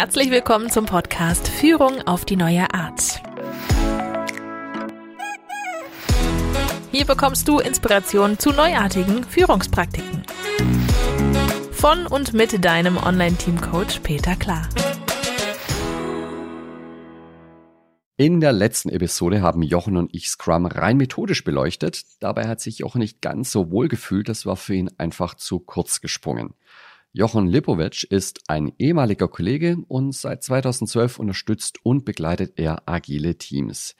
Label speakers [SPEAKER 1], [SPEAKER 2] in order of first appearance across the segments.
[SPEAKER 1] Herzlich willkommen zum Podcast Führung auf die neue Art. Hier bekommst du Inspiration zu neuartigen Führungspraktiken. Von und mit deinem Online-Team-Coach Peter Klar.
[SPEAKER 2] In der letzten Episode haben Jochen und ich Scrum rein methodisch beleuchtet. Dabei hat sich Jochen nicht ganz so wohl gefühlt, das war für ihn einfach zu kurz gesprungen. Jochen Lipovic ist ein ehemaliger Kollege und seit 2012 unterstützt und begleitet er agile Teams.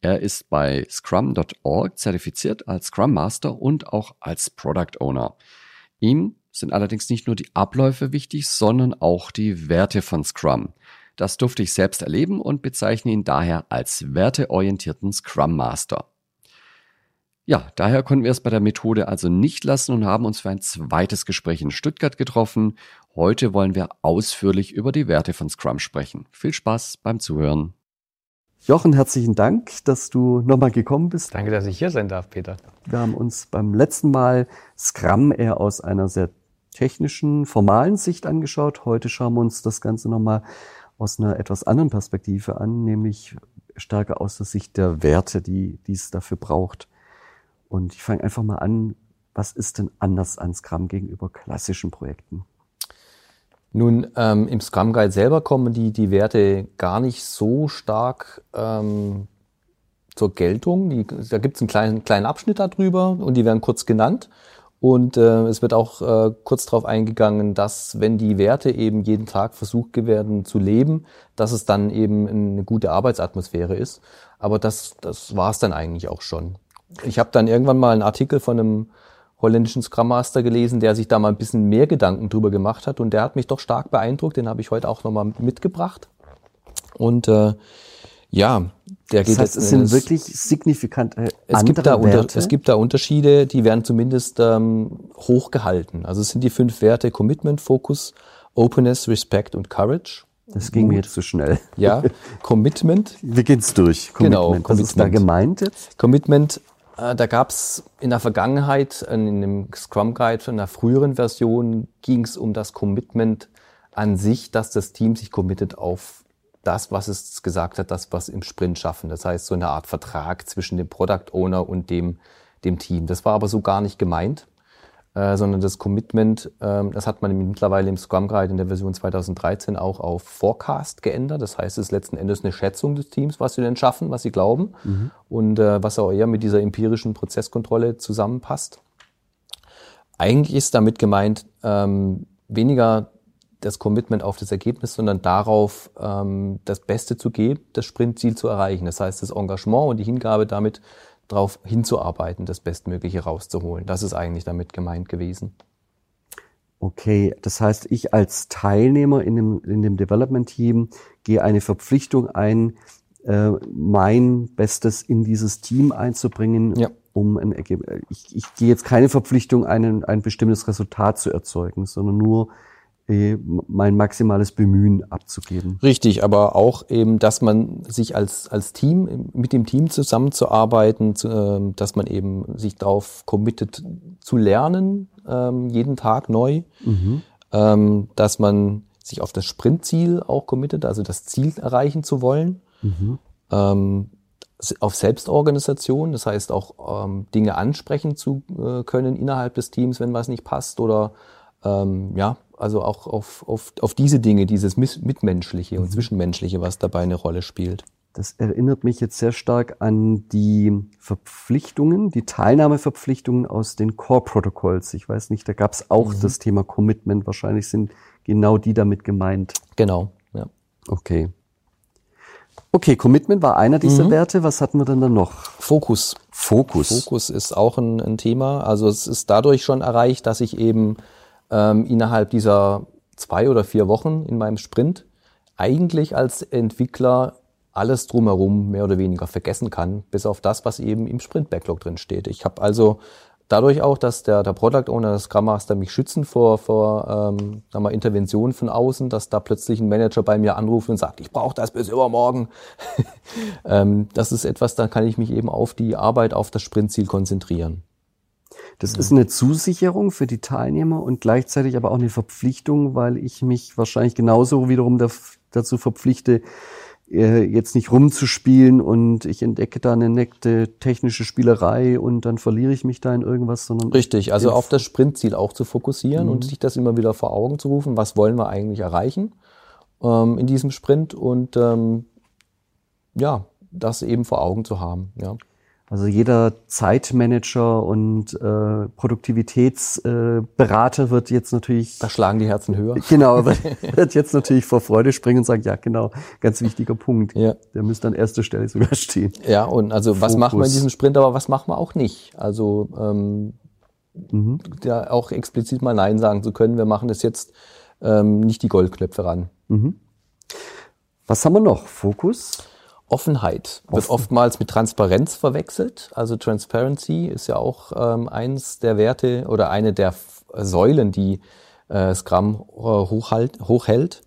[SPEAKER 2] Er ist bei Scrum.org zertifiziert als Scrum Master und auch als Product Owner. Ihm sind allerdings nicht nur die Abläufe wichtig, sondern auch die Werte von Scrum. Das durfte ich selbst erleben und bezeichne ihn daher als werteorientierten Scrum Master. Ja, daher konnten wir es bei der Methode also nicht lassen und haben uns für ein zweites Gespräch in Stuttgart getroffen. Heute wollen wir ausführlich über die Werte von Scrum sprechen. Viel Spaß beim Zuhören. Jochen, herzlichen Dank, dass du nochmal gekommen bist.
[SPEAKER 3] Danke, dass ich hier sein darf, Peter.
[SPEAKER 2] Wir haben uns beim letzten Mal Scrum eher aus einer sehr technischen, formalen Sicht angeschaut. Heute schauen wir uns das Ganze nochmal aus einer etwas anderen Perspektive an, nämlich stärker aus der Sicht der Werte, die, die es dafür braucht. Und ich fange einfach mal an, was ist denn anders an Scrum gegenüber klassischen Projekten?
[SPEAKER 3] Nun, ähm, im Scrum Guide selber kommen die, die Werte gar nicht so stark ähm, zur Geltung. Die, da gibt es einen kleinen, kleinen Abschnitt darüber und die werden kurz genannt. Und äh, es wird auch äh, kurz darauf eingegangen, dass wenn die Werte eben jeden Tag versucht werden zu leben, dass es dann eben eine gute Arbeitsatmosphäre ist. Aber das, das war es dann eigentlich auch schon. Ich habe dann irgendwann mal einen Artikel von einem holländischen Scrum Master gelesen, der sich da mal ein bisschen mehr Gedanken drüber gemacht hat und der hat mich doch stark beeindruckt. Den habe ich heute auch nochmal mitgebracht. Und äh, ja, der
[SPEAKER 2] geht das heißt, es sind wirklich signifikante
[SPEAKER 3] es gibt da Werte? Es gibt da Unterschiede, die werden zumindest ähm, hochgehalten. Also es sind die fünf Werte Commitment, Focus, Openness, Respect und Courage.
[SPEAKER 2] Das ging mir jetzt zu schnell.
[SPEAKER 3] Ja, Commitment.
[SPEAKER 2] Wir gehen's durch.
[SPEAKER 3] Genau, Commitment.
[SPEAKER 2] Genau, Was ist da gemeint jetzt?
[SPEAKER 3] Commitment äh, da gab es in der Vergangenheit, in dem Scrum Guide in der früheren Version, ging es um das Commitment an sich, dass das Team sich committet auf das, was es gesagt hat, das, was im Sprint schaffen. Das heißt, so eine Art Vertrag zwischen dem Product Owner und dem, dem Team. Das war aber so gar nicht gemeint. Äh, sondern das Commitment, ähm, das hat man mittlerweile im Scrum Guide in der Version 2013 auch auf Forecast geändert. Das heißt, es ist letzten Endes eine Schätzung des Teams, was sie denn schaffen, was sie glauben mhm. und äh, was auch eher mit dieser empirischen Prozesskontrolle zusammenpasst. Eigentlich ist damit gemeint, ähm, weniger das Commitment auf das Ergebnis, sondern darauf, ähm, das Beste zu geben, das Sprintziel zu erreichen. Das heißt, das Engagement und die Hingabe damit darauf hinzuarbeiten, das Bestmögliche rauszuholen. Das ist eigentlich damit gemeint gewesen.
[SPEAKER 2] Okay, das heißt, ich als Teilnehmer in dem, in dem Development-Team gehe eine Verpflichtung ein, äh, mein Bestes in dieses Team einzubringen, ja. um ein Ergebnis. Ich, ich gehe jetzt keine Verpflichtung, einen, ein bestimmtes Resultat zu erzeugen, sondern nur mein maximales Bemühen abzugeben.
[SPEAKER 3] Richtig, aber auch eben, dass man sich als, als Team, mit dem Team zusammenzuarbeiten, zu, äh, dass man eben sich darauf committet zu lernen, ähm, jeden Tag neu, mhm. ähm, dass man sich auf das Sprintziel auch committet, also das Ziel erreichen zu wollen, mhm. ähm, auf Selbstorganisation, das heißt auch ähm, Dinge ansprechen zu äh, können innerhalb des Teams, wenn was nicht passt oder ähm, ja, also auch auf, auf, auf diese Dinge, dieses Mitmenschliche und mhm. Zwischenmenschliche, was dabei eine Rolle spielt.
[SPEAKER 2] Das erinnert mich jetzt sehr stark an die Verpflichtungen, die Teilnahmeverpflichtungen aus den Core-Protocolls. Ich weiß nicht, da gab es auch mhm. das Thema Commitment. Wahrscheinlich sind genau die damit gemeint.
[SPEAKER 3] Genau, ja.
[SPEAKER 2] Okay. Okay, Commitment war einer dieser mhm. Werte. Was hatten wir denn dann noch?
[SPEAKER 3] Fokus.
[SPEAKER 2] Fokus.
[SPEAKER 3] Fokus ist auch ein, ein Thema. Also es ist dadurch schon erreicht, dass ich eben ähm, innerhalb dieser zwei oder vier Wochen in meinem Sprint eigentlich als Entwickler alles drumherum mehr oder weniger vergessen kann, bis auf das, was eben im Sprint-Backlog drin steht. Ich habe also dadurch auch, dass der, der Product Owner, das Scrum Master mich schützen vor, vor ähm, mal, Interventionen von außen, dass da plötzlich ein Manager bei mir anruft und sagt, ich brauche das bis übermorgen. ähm, das ist etwas, da kann ich mich eben auf die Arbeit, auf das Sprintziel konzentrieren.
[SPEAKER 2] Das ist eine Zusicherung für die Teilnehmer und gleichzeitig aber auch eine Verpflichtung, weil ich mich wahrscheinlich genauso wiederum dazu verpflichte, äh, jetzt nicht rumzuspielen und ich entdecke da eine neckte technische Spielerei und dann verliere ich mich da in irgendwas, sondern
[SPEAKER 3] richtig, also auf das Sprintziel auch zu fokussieren mhm. und sich das immer wieder vor Augen zu rufen, was wollen wir eigentlich erreichen ähm, in diesem Sprint und ähm, ja, das eben vor Augen zu haben. Ja.
[SPEAKER 2] Also jeder Zeitmanager und äh, Produktivitätsberater äh, wird jetzt natürlich.
[SPEAKER 3] Da schlagen die Herzen höher.
[SPEAKER 2] Genau, wird, wird jetzt natürlich vor Freude springen und sagen, ja genau, ganz wichtiger Punkt. Ja. Der müsste an erster Stelle sogar stehen.
[SPEAKER 3] Ja, und also Fokus. was machen wir in diesem Sprint, aber was machen wir auch nicht? Also ähm, mhm. ja, auch explizit mal Nein sagen zu können, wir machen das jetzt ähm, nicht die Goldknöpfe ran. Mhm.
[SPEAKER 2] Was haben wir noch? Fokus?
[SPEAKER 3] Offenheit Offen. wird oftmals mit Transparenz verwechselt. Also Transparency ist ja auch ähm, eins der Werte oder eine der Säulen, die äh, Scrum äh, hochhalt, hochhält.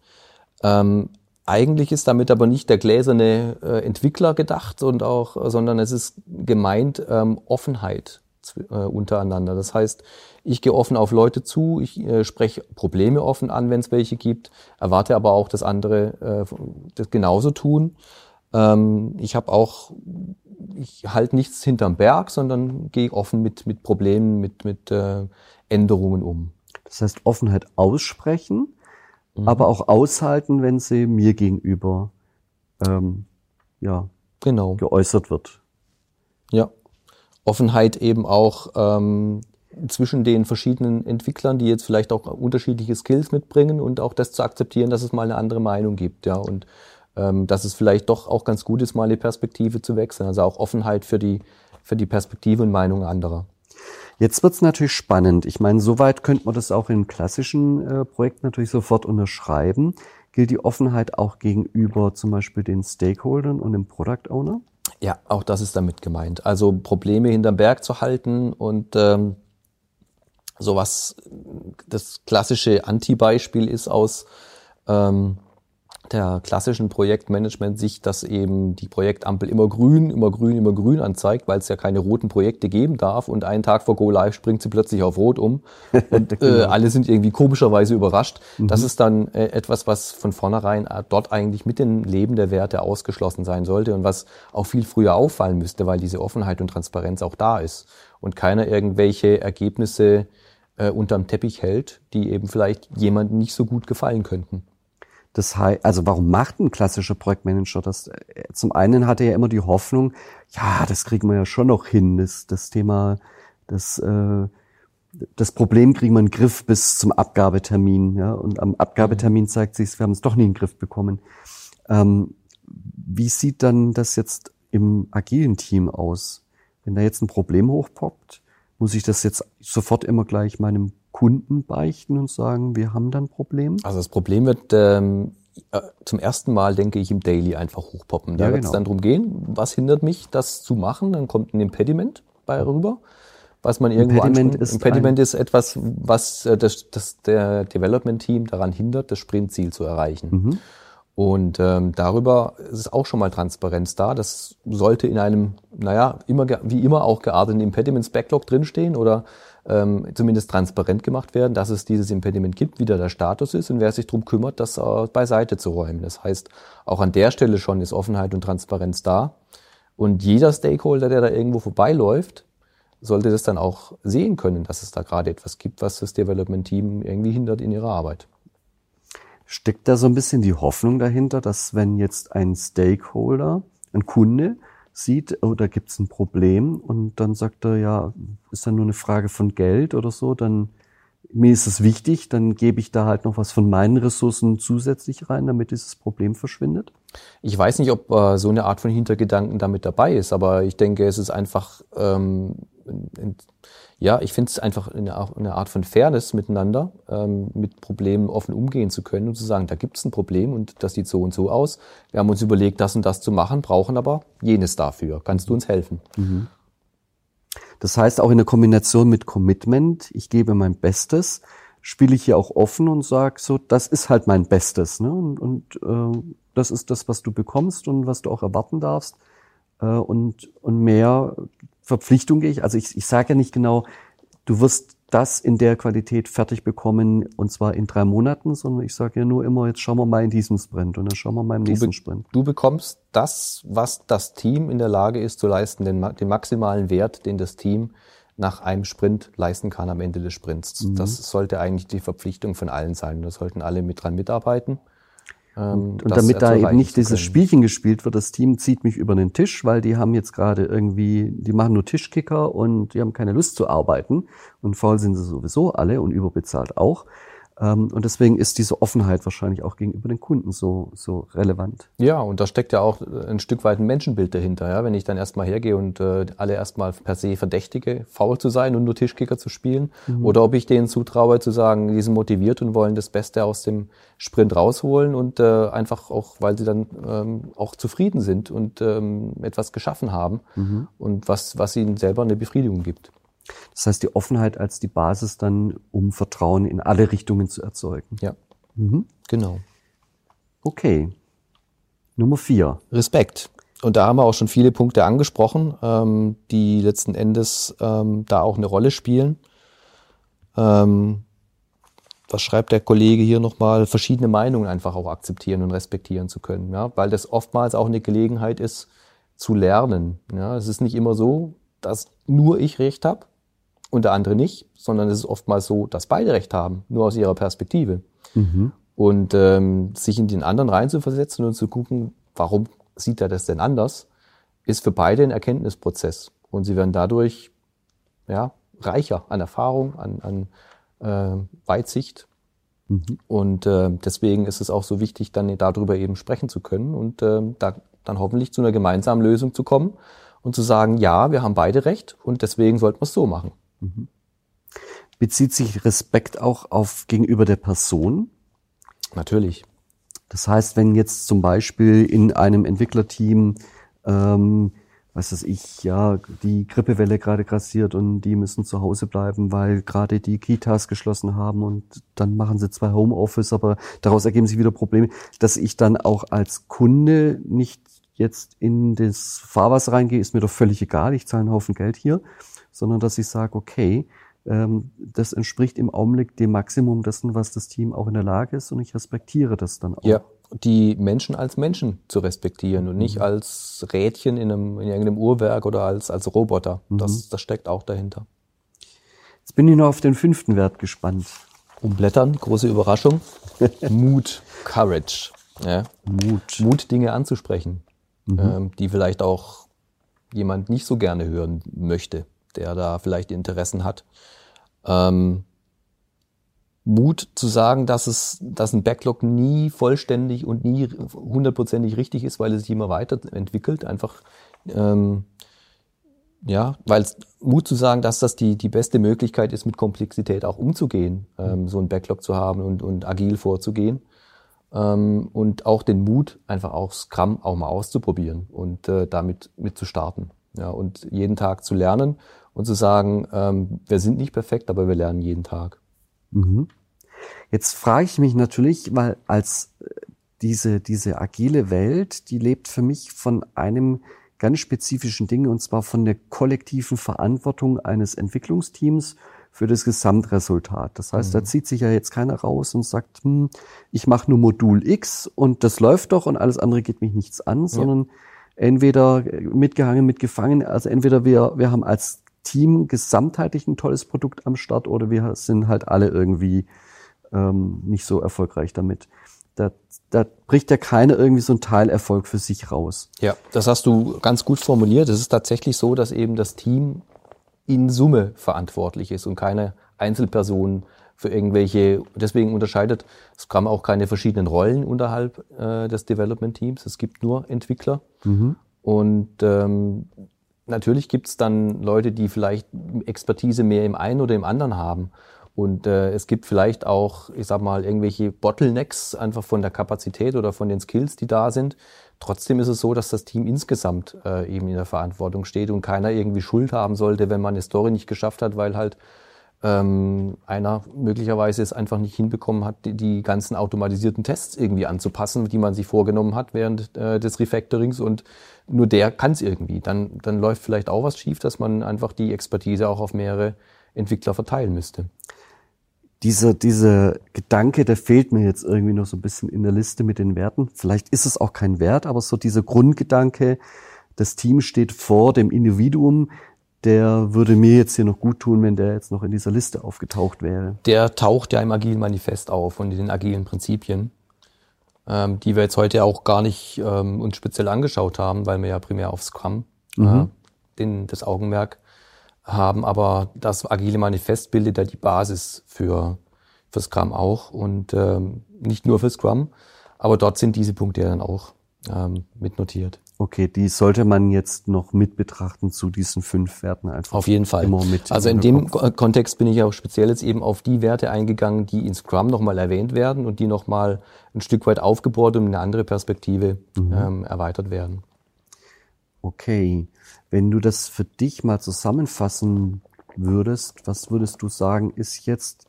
[SPEAKER 3] Ähm, eigentlich ist damit aber nicht der gläserne äh, Entwickler gedacht und auch, sondern es ist gemeint ähm, Offenheit äh, untereinander. Das heißt, ich gehe offen auf Leute zu, ich äh, spreche Probleme offen an, wenn es welche gibt, erwarte aber auch, dass andere äh, das genauso tun. Ähm, ich habe auch, ich halte nichts hinterm Berg, sondern gehe offen mit, mit Problemen, mit, mit äh, Änderungen um.
[SPEAKER 2] Das heißt, Offenheit aussprechen, mhm. aber auch aushalten, wenn sie mir gegenüber ähm, ja, genau. geäußert wird.
[SPEAKER 3] Ja. Offenheit eben auch ähm, zwischen den verschiedenen Entwicklern, die jetzt vielleicht auch unterschiedliche Skills mitbringen und auch das zu akzeptieren, dass es mal eine andere Meinung gibt, ja. Und dass es vielleicht doch auch ganz gut ist, mal die Perspektive zu wechseln. Also auch Offenheit für die, für die Perspektive und Meinung anderer.
[SPEAKER 2] Jetzt wird's natürlich spannend. Ich meine, soweit könnte man das auch in klassischen äh, Projekten natürlich sofort unterschreiben. Gilt die Offenheit auch gegenüber zum Beispiel den Stakeholdern und dem Product Owner?
[SPEAKER 3] Ja, auch das ist damit gemeint. Also Probleme hinterm Berg zu halten und ähm, sowas, das klassische Anti-Beispiel ist aus ähm, der klassischen Projektmanagement-Sicht, dass eben die Projektampel immer grün, immer grün, immer grün anzeigt, weil es ja keine roten Projekte geben darf und einen Tag vor Go Live springt sie plötzlich auf Rot um und äh, genau. alle sind irgendwie komischerweise überrascht. Mhm. Das ist dann äh, etwas, was von vornherein äh, dort eigentlich mit dem Leben der Werte ausgeschlossen sein sollte und was auch viel früher auffallen müsste, weil diese Offenheit und Transparenz auch da ist und keiner irgendwelche Ergebnisse äh, unterm Teppich hält, die eben vielleicht jemandem nicht so gut gefallen könnten.
[SPEAKER 2] Das heißt, also warum macht ein klassischer Projektmanager das? Zum einen hat er ja immer die Hoffnung, ja, das kriegen wir ja schon noch hin, das, das Thema, das, äh, das Problem kriegen wir in den Griff bis zum Abgabetermin, ja, und am Abgabetermin mhm. zeigt sich, wir haben es doch nie in den Griff bekommen. Ähm, wie sieht dann das jetzt im agilen Team aus? Wenn da jetzt ein Problem hochpoppt, muss ich das jetzt sofort immer gleich meinem Kunden beichten und sagen, wir haben dann ein Problem?
[SPEAKER 3] Also das Problem wird ähm, äh, zum ersten Mal, denke ich, im Daily einfach hochpoppen. Da ja, wird es genau. dann darum gehen, was hindert mich, das zu machen? Dann kommt ein Impediment bei rüber, was man irgendwo
[SPEAKER 2] Impediment ist
[SPEAKER 3] Impediment ist etwas, was äh, das, das der Development-Team daran hindert, das Sprintziel zu erreichen. Mhm. Und ähm, darüber ist auch schon mal Transparenz da. Das sollte in einem, naja, immer wie immer auch gearteten Impediments Backlog drinstehen oder ähm, zumindest transparent gemacht werden, dass es dieses Impediment gibt, wie der Status ist und wer sich darum kümmert, das äh, beiseite zu räumen. Das heißt, auch an der Stelle schon ist Offenheit und Transparenz da. Und jeder Stakeholder, der da irgendwo vorbeiläuft, sollte das dann auch sehen können, dass es da gerade etwas gibt, was das Development Team irgendwie hindert in ihrer Arbeit.
[SPEAKER 2] Steckt da so ein bisschen die Hoffnung dahinter, dass wenn jetzt ein Stakeholder, ein Kunde, sieht, oh, da gibt's ein Problem und dann sagt er, ja, ist dann nur eine Frage von Geld oder so, dann mir ist es wichtig, dann gebe ich da halt noch was von meinen Ressourcen zusätzlich rein, damit dieses Problem verschwindet.
[SPEAKER 3] Ich weiß nicht, ob äh, so eine Art von Hintergedanken damit dabei ist, aber ich denke, es ist einfach ähm, ja, ich finde es einfach eine, eine, Art von Fairness miteinander, ähm, mit Problemen offen umgehen zu können und zu sagen, da gibt es ein Problem und das sieht so und so aus. Wir haben uns überlegt, das und das zu machen, brauchen aber jenes dafür. Kannst du uns helfen? Mhm.
[SPEAKER 2] Das heißt auch in der Kombination mit Commitment, ich gebe mein Bestes, spiele ich hier auch offen und sage so, das ist halt mein Bestes. Ne? Und, und äh, das ist das, was du bekommst und was du auch erwarten darfst. Äh, und, und mehr Verpflichtung gehe ich. Also ich, ich sage ja nicht genau, du wirst das in der Qualität fertig bekommen und zwar in drei Monaten, sondern ich sage ja nur immer, jetzt schauen wir mal in diesem Sprint und dann schauen wir mal im
[SPEAKER 3] Du,
[SPEAKER 2] nächsten Sprint.
[SPEAKER 3] du bekommst das, was das Team in der Lage ist zu leisten, den, den maximalen Wert, den das Team nach einem Sprint leisten kann am Ende des Sprints.
[SPEAKER 2] Mhm.
[SPEAKER 3] Das sollte eigentlich die Verpflichtung von allen sein. Da sollten alle mit dran mitarbeiten. Ähm,
[SPEAKER 2] Und
[SPEAKER 3] das
[SPEAKER 2] damit da eben nicht dieses. Spielchen gespielt wird, das Team zieht mich über den Tisch, weil die haben jetzt gerade irgendwie, die machen nur Tischkicker und die haben keine Lust zu arbeiten. Und faul sind sie sowieso alle und überbezahlt auch. Ähm, Und deswegen ist diese Offenheit wahrscheinlich auch gegenüber den Kunden so, so relevant.
[SPEAKER 3] Ja, und da steckt ja auch äh, ein Stück weit ein Menschenbild dahinter. Ja? Wenn ich dann erstmal hergehe und äh, alle erstmal per se verdächtige, faul zu sein und nur Tischkicker zu spielen, oder ob ich denen zutraue zu sagen, die sind motiviert und wollen das Beste aus dem Sprint rausholen und äh, einfach auch, weil sie dann ähm, auch zufrieden sind und ähm, etwas geschaffen haben und was, was ihnen selber eine Befriedigung gibt.
[SPEAKER 2] Das heißt, die Offenheit als die Basis dann, um Vertrauen in alle Richtungen zu erzeugen.
[SPEAKER 3] Ja, genau.
[SPEAKER 2] Okay. Nummer vier.
[SPEAKER 3] Respekt. Und da haben wir auch schon viele Punkte angesprochen, ähm, die letzten Endes ähm, da auch eine Rolle spielen. Ähm, was schreibt der Kollege hier nochmal? Verschiedene Meinungen einfach auch akzeptieren und respektieren zu können, ja? weil das oftmals auch eine Gelegenheit ist, zu lernen. Ja? Es ist nicht immer so, dass nur ich Recht habe und der andere nicht, sondern es ist oftmals so, dass beide Recht haben, nur aus ihrer Perspektive. Und ähm, sich in den anderen reinzuversetzen und zu gucken, warum sieht er das denn anders, ist für beide ein Erkenntnisprozess. Und sie werden dadurch ja, reicher an Erfahrung, an, an äh, Weitsicht. Und äh, deswegen ist es auch so wichtig, dann darüber eben sprechen zu können und äh, da dann hoffentlich zu einer gemeinsamen Lösung zu kommen und zu sagen, ja, wir haben beide recht und deswegen sollten wir es so machen.
[SPEAKER 2] Bezieht sich Respekt auch auf gegenüber der Person?
[SPEAKER 3] Natürlich.
[SPEAKER 2] Das heißt, wenn jetzt zum Beispiel in einem Entwicklerteam, ähm, was weiß ich, ja, die Grippewelle gerade grassiert und die müssen zu Hause bleiben, weil gerade die Kitas geschlossen haben und dann machen sie zwar Homeoffice, aber daraus ergeben sich wieder Probleme, dass ich dann auch als Kunde nicht jetzt in das Fahrwasser reingehe, ist mir doch völlig egal, ich zahle einen Haufen Geld hier, sondern dass ich sage, okay, ähm, das entspricht im Augenblick dem Maximum dessen, was das Team auch in der Lage ist und ich respektiere das dann auch.
[SPEAKER 3] Ja, die Menschen als Menschen zu respektieren und nicht als Rädchen in, einem, in irgendeinem Uhrwerk oder als, als Roboter. Das, das steckt auch dahinter.
[SPEAKER 2] Jetzt bin ich noch auf den fünften Wert gespannt.
[SPEAKER 3] Umblättern, große Überraschung. Mut, Courage. Ja.
[SPEAKER 2] Mut.
[SPEAKER 3] Mut, Dinge anzusprechen, ähm, die vielleicht auch jemand nicht so gerne hören möchte, der da vielleicht Interessen hat. Ähm, Mut zu sagen, dass es, dass ein Backlog nie vollständig und nie hundertprozentig richtig ist, weil es sich immer weiterentwickelt. Einfach, ähm, ja, weil Mut zu sagen, dass das die, die beste Möglichkeit ist, mit Komplexität auch umzugehen, ähm, so ein Backlog zu haben und, und agil vorzugehen. Ähm, und auch den Mut, einfach auch Scrum auch mal auszuprobieren und äh, damit mit zu starten. Ja, und jeden Tag zu lernen und zu sagen, ähm, wir sind nicht perfekt, aber wir lernen jeden Tag.
[SPEAKER 2] Jetzt frage ich mich natürlich, weil als äh, diese, diese agile Welt, die lebt für mich von einem ganz spezifischen Ding, und zwar von der kollektiven Verantwortung eines Entwicklungsteams für das Gesamtresultat. Das heißt, da zieht sich ja jetzt keiner raus und sagt, hm, ich mache nur Modul X und das läuft doch und alles andere geht mich nichts an, sondern entweder mitgehangen, mitgefangen, also entweder wir, wir haben als Team gesamtheitlich ein tolles Produkt am Start oder wir sind halt alle irgendwie ähm, nicht so erfolgreich damit. Da, da bricht ja keiner irgendwie so ein Teilerfolg für sich raus.
[SPEAKER 3] Ja, das hast du ganz gut formuliert. Es ist tatsächlich so, dass eben das Team in Summe verantwortlich ist und keine Einzelperson für irgendwelche, deswegen unterscheidet Scrum auch keine verschiedenen Rollen unterhalb äh, des Development Teams. Es gibt nur Entwickler. Und ähm, natürlich gibt es dann Leute, die vielleicht Expertise mehr im einen oder im anderen haben. Und äh, es gibt vielleicht auch, ich sag mal, irgendwelche Bottlenecks einfach von der Kapazität oder von den Skills, die da sind. Trotzdem ist es so, dass das Team insgesamt äh, eben in der Verantwortung steht und keiner irgendwie Schuld haben sollte, wenn man eine Story nicht geschafft hat, weil halt ähm, einer möglicherweise es einfach nicht hinbekommen hat, die, die ganzen automatisierten Tests irgendwie anzupassen, die man sich vorgenommen hat während äh, des Refactorings und nur der kann es irgendwie. Dann, dann läuft vielleicht auch was schief, dass man einfach die Expertise auch auf mehrere Entwickler verteilen müsste.
[SPEAKER 2] Dieser, dieser Gedanke, der fehlt mir jetzt irgendwie noch so ein bisschen in der Liste mit den Werten. Vielleicht ist es auch kein Wert, aber so dieser Grundgedanke, das Team steht vor dem Individuum, der würde mir jetzt hier noch gut tun, wenn der jetzt noch in dieser Liste aufgetaucht wäre.
[SPEAKER 3] Der taucht ja im Agilen Manifest auf und in den agilen Prinzipien, ähm, die wir jetzt heute auch gar nicht ähm, uns speziell angeschaut haben, weil wir ja primär auf Scrum mhm. äh, den, das Augenmerk haben. Aber das agile Manifest bildet ja die Basis für, für Scrum auch und ähm, nicht nur für Scrum, aber dort sind diese Punkte ja dann auch ähm, mitnotiert.
[SPEAKER 2] Okay, die sollte man jetzt noch mit betrachten zu diesen fünf Werten einfach.
[SPEAKER 3] Auf jeden Fall. Immer mit also in dem Kopf. Kontext bin ich auch speziell jetzt eben auf die Werte eingegangen, die in Scrum nochmal erwähnt werden und die nochmal ein Stück weit aufgebohrt und eine andere Perspektive mhm. ähm, erweitert werden.
[SPEAKER 2] Okay, wenn du das für dich mal zusammenfassen würdest, was würdest du sagen, ist jetzt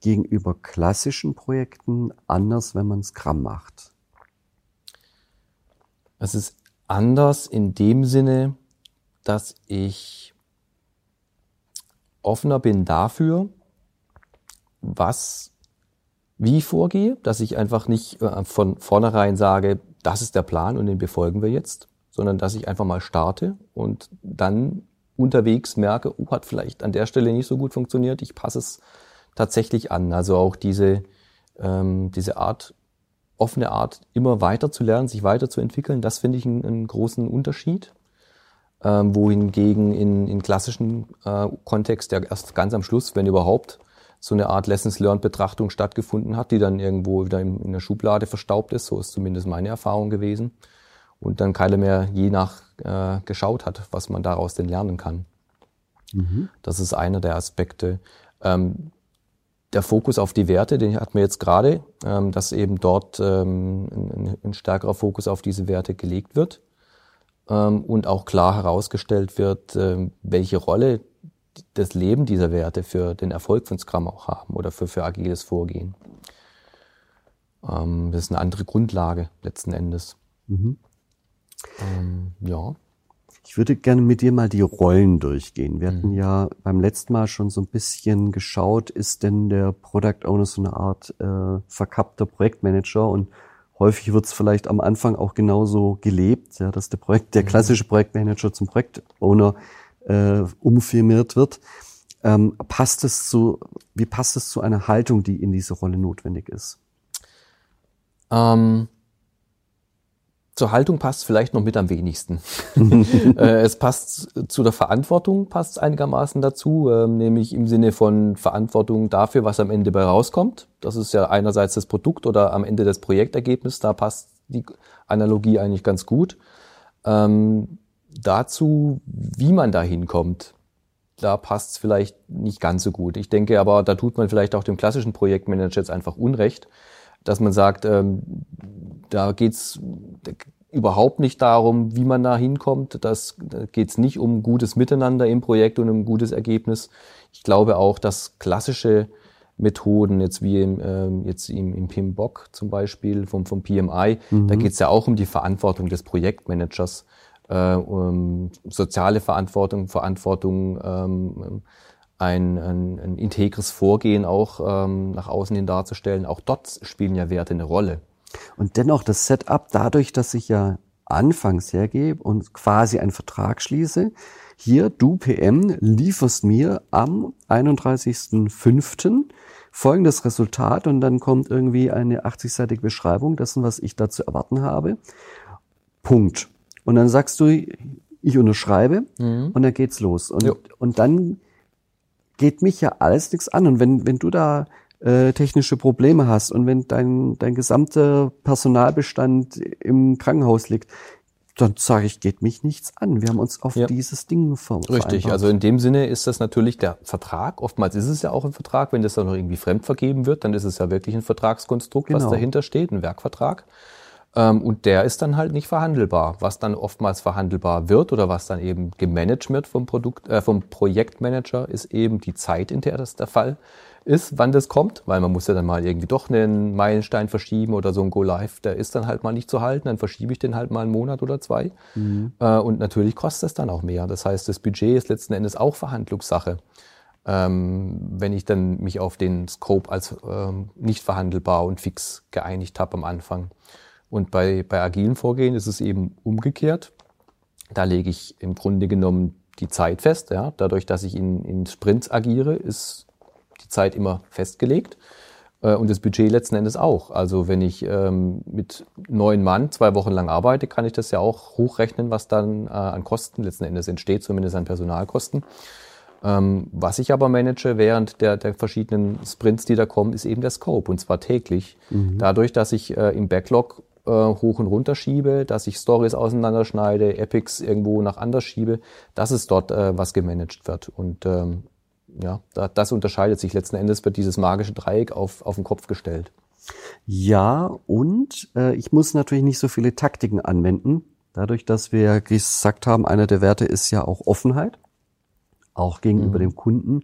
[SPEAKER 2] gegenüber klassischen Projekten anders, wenn man Scrum macht?
[SPEAKER 3] Es ist anders in dem Sinne, dass ich offener bin dafür, was, wie ich vorgehe, dass ich einfach nicht äh, von vornherein sage, das ist der Plan und den befolgen wir jetzt, sondern dass ich einfach mal starte und dann unterwegs merke, oh, hat vielleicht an der Stelle nicht so gut funktioniert, ich passe es tatsächlich an. Also auch diese, ähm, diese Art offene Art, immer weiter zu lernen, sich weiterzuentwickeln. Das finde ich einen, einen, großen Unterschied. Ähm, wohingegen in, in klassischen äh, Kontext ja erst ganz am Schluss, wenn überhaupt, so eine Art Lessons Learned Betrachtung stattgefunden hat, die dann irgendwo wieder in, in der Schublade verstaubt ist. So ist zumindest meine Erfahrung gewesen. Und dann keiner mehr je nach äh, geschaut hat, was man daraus denn lernen kann. Mhm. Das ist einer der Aspekte. Ähm, der Fokus auf die Werte, den hat man jetzt gerade, ähm, dass eben dort ähm, ein, ein, stärkerer Fokus auf diese Werte gelegt wird ähm, und auch klar herausgestellt wird, ähm, welche Rolle das Leben dieser Werte für den Erfolg von Scrum auch haben oder für, für agiles Vorgehen. Ähm, das ist eine andere Grundlage letzten Endes. Mhm.
[SPEAKER 2] Ähm, ja. Ich würde gerne mit dir mal die Rollen durchgehen. Wir mhm. hatten ja beim letzten Mal schon so ein bisschen geschaut, ist denn der Product Owner so eine Art äh, verkappter Projektmanager und häufig wird es vielleicht am Anfang auch genauso gelebt, ja, dass der Projekt, der mhm. klassische Projektmanager zum Projektowner äh, umfirmiert wird. Ähm, passt es zu, wie passt es zu einer Haltung, die in dieser Rolle notwendig ist?
[SPEAKER 3] Ähm zur Haltung passt vielleicht noch mit am wenigsten. Äh, es passt zu der Verantwortung, passt einigermaßen dazu, ähm, nämlich im Sinne von Verantwortung dafür, was am Ende bei rauskommt. Das ist ja einerseits das Produkt oder am Ende das Projektergebnis, da passt die Analogie eigentlich ganz gut. Ähm, dazu, wie man da hinkommt, da passt es vielleicht nicht ganz so gut. Ich denke aber, da tut man vielleicht auch dem klassischen Projektmanager jetzt einfach Unrecht, dass man sagt, ähm, da geht's überhaupt nicht darum, wie man da hinkommt. Das, da geht es nicht um gutes Miteinander im Projekt und um gutes Ergebnis. Ich glaube auch, dass klassische Methoden, jetzt wie im, ähm, jetzt im, im PIMBOK zum Beispiel vom, vom PMI, mhm. da geht es ja auch um die Verantwortung des Projektmanagers, äh, um soziale Verantwortung, Verantwortung, ähm, ein, ein, ein integres Vorgehen auch ähm, nach außen hin darzustellen. Auch dort spielen ja Werte eine Rolle.
[SPEAKER 2] Und dennoch das Setup, dadurch, dass ich ja anfangs hergebe und quasi einen Vertrag schließe, hier, du PM, lieferst mir am 31.05. folgendes Resultat und dann kommt irgendwie eine 80-seitige Beschreibung dessen, was ich da zu erwarten habe. Punkt. Und dann sagst du, ich unterschreibe mhm. und dann geht's los. Und, und dann geht mich ja alles nichts an. Und wenn, wenn du da äh, technische Probleme hast und wenn dein, dein gesamter Personalbestand im Krankenhaus liegt, dann sage ich, geht mich nichts an. Wir haben uns auf ja. dieses Ding
[SPEAKER 3] vereinbart. Richtig, also in dem Sinne ist das natürlich der Vertrag. Oftmals ist es ja auch ein Vertrag. Wenn das dann noch irgendwie fremd vergeben wird, dann ist es ja wirklich ein Vertragskonstrukt, genau. was dahinter steht, ein Werkvertrag. Ähm, und der ist dann halt nicht verhandelbar. Was dann oftmals verhandelbar wird oder was dann eben gemanagt wird vom Produkt, äh, vom Projektmanager, ist eben die Zeit, in der das der Fall ist, wann das kommt, weil man muss ja dann mal irgendwie doch einen Meilenstein verschieben oder so ein Go Live, der ist dann halt mal nicht zu halten, dann verschiebe ich den halt mal einen Monat oder zwei. Mhm. Äh, und natürlich kostet es dann auch mehr. Das heißt, das Budget ist letzten Endes auch Verhandlungssache. ähm, wenn ich dann mich auf den Scope als ähm, nicht verhandelbar und fix geeinigt habe am Anfang. Und bei, bei agilen Vorgehen ist es eben umgekehrt. Da lege ich im Grunde genommen die Zeit fest. Ja? Dadurch, dass ich in, in Sprints agiere, ist die Zeit immer festgelegt. Äh, und das Budget letzten Endes auch. Also wenn ich ähm, mit neun Mann zwei Wochen lang arbeite, kann ich das ja auch hochrechnen, was dann äh, an Kosten letzten Endes entsteht, zumindest an Personalkosten. Ähm, was ich aber manage während der, der verschiedenen Sprints, die da kommen, ist eben der Scope und zwar täglich. Mhm. Dadurch, dass ich äh, im Backlog äh, hoch und runter schiebe, dass ich Stories auseinanderschneide, Epics irgendwo nach anders schiebe, dass es dort äh, was gemanagt wird. Und ähm, ja, da, das unterscheidet sich letzten Endes, wird dieses magische Dreieck auf, auf den Kopf gestellt.
[SPEAKER 2] Ja, und äh, ich muss natürlich nicht so viele Taktiken anwenden. Dadurch, dass wir gesagt haben, einer der Werte ist ja auch Offenheit, auch gegenüber mhm. dem Kunden,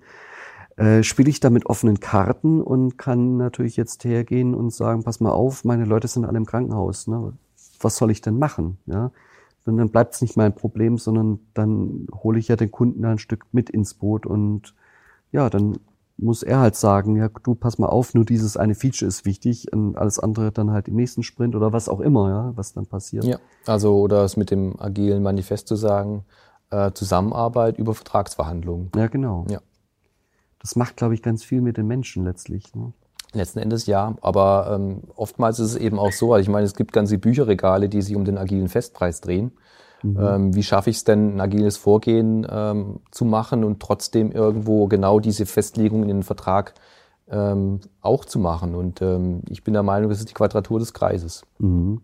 [SPEAKER 2] äh, spiele ich da mit offenen Karten und kann natürlich jetzt hergehen und sagen, pass mal auf, meine Leute sind alle im Krankenhaus. Ne? Was soll ich denn machen? Ja? Und dann bleibt es nicht mein Problem, sondern dann hole ich ja den Kunden da ein Stück mit ins Boot und ja, dann muss er halt sagen, ja, du pass mal auf, nur dieses eine Feature ist wichtig und alles andere dann halt im nächsten Sprint oder was auch immer, ja, was dann passiert. Ja,
[SPEAKER 3] also oder es mit dem agilen Manifest zu sagen, äh, Zusammenarbeit über Vertragsverhandlungen.
[SPEAKER 2] Ja, genau. Ja. Das macht, glaube ich, ganz viel mit den Menschen letztlich. Ne?
[SPEAKER 3] Letzten Endes ja, aber ähm, oftmals ist es eben auch so, also ich meine, es gibt ganze Bücherregale, die sich um den agilen Festpreis drehen. Mhm. Ähm, wie schaffe ich es denn, ein agiles Vorgehen ähm, zu machen und trotzdem irgendwo genau diese Festlegung in den Vertrag ähm, auch zu machen? Und ähm, ich bin der Meinung, das ist die Quadratur des Kreises. Mhm.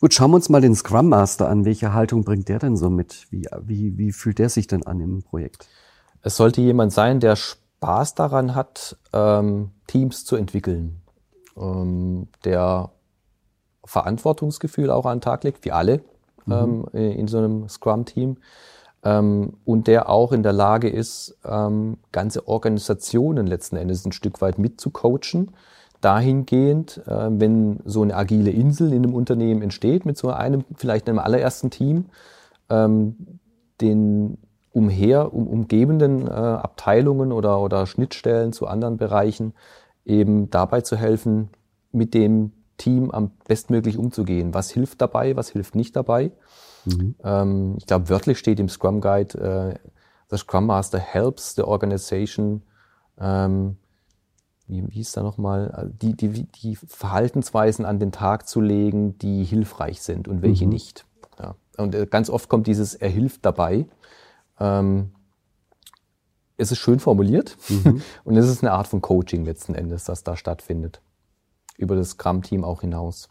[SPEAKER 2] Gut, schauen wir uns mal den Scrum Master an. Welche Haltung bringt der denn so mit? Wie, wie, wie fühlt der sich denn an im Projekt?
[SPEAKER 3] Es sollte jemand sein, der Spaß daran hat, ähm, Teams zu entwickeln, ähm, der Verantwortungsgefühl auch an den Tag legt, wie alle mhm. ähm, in so einem Scrum-Team. Ähm, und der auch in der Lage ist, ähm, ganze Organisationen letzten Endes ein Stück weit mitzucoachen. Dahingehend, wenn so eine agile Insel in einem Unternehmen entsteht, mit so einem, vielleicht einem allerersten Team, den umher, um, umgebenden äh, Abteilungen oder, oder Schnittstellen zu anderen Bereichen eben dabei zu helfen, mit dem Team am bestmöglich umzugehen. Was hilft dabei, was hilft nicht dabei? Mhm. Ähm, ich glaube, wörtlich steht im Scrum Guide, äh, the Scrum Master helps the organization, ähm, wie, wie ist da nochmal, die, die, die Verhaltensweisen an den Tag zu legen, die hilfreich sind und welche mhm. nicht. Ja. Und äh, ganz oft kommt dieses Er hilft dabei. Ähm, es ist schön formuliert mhm. und es ist eine Art von Coaching letzten Endes, das da stattfindet über das Scrum-Team auch hinaus.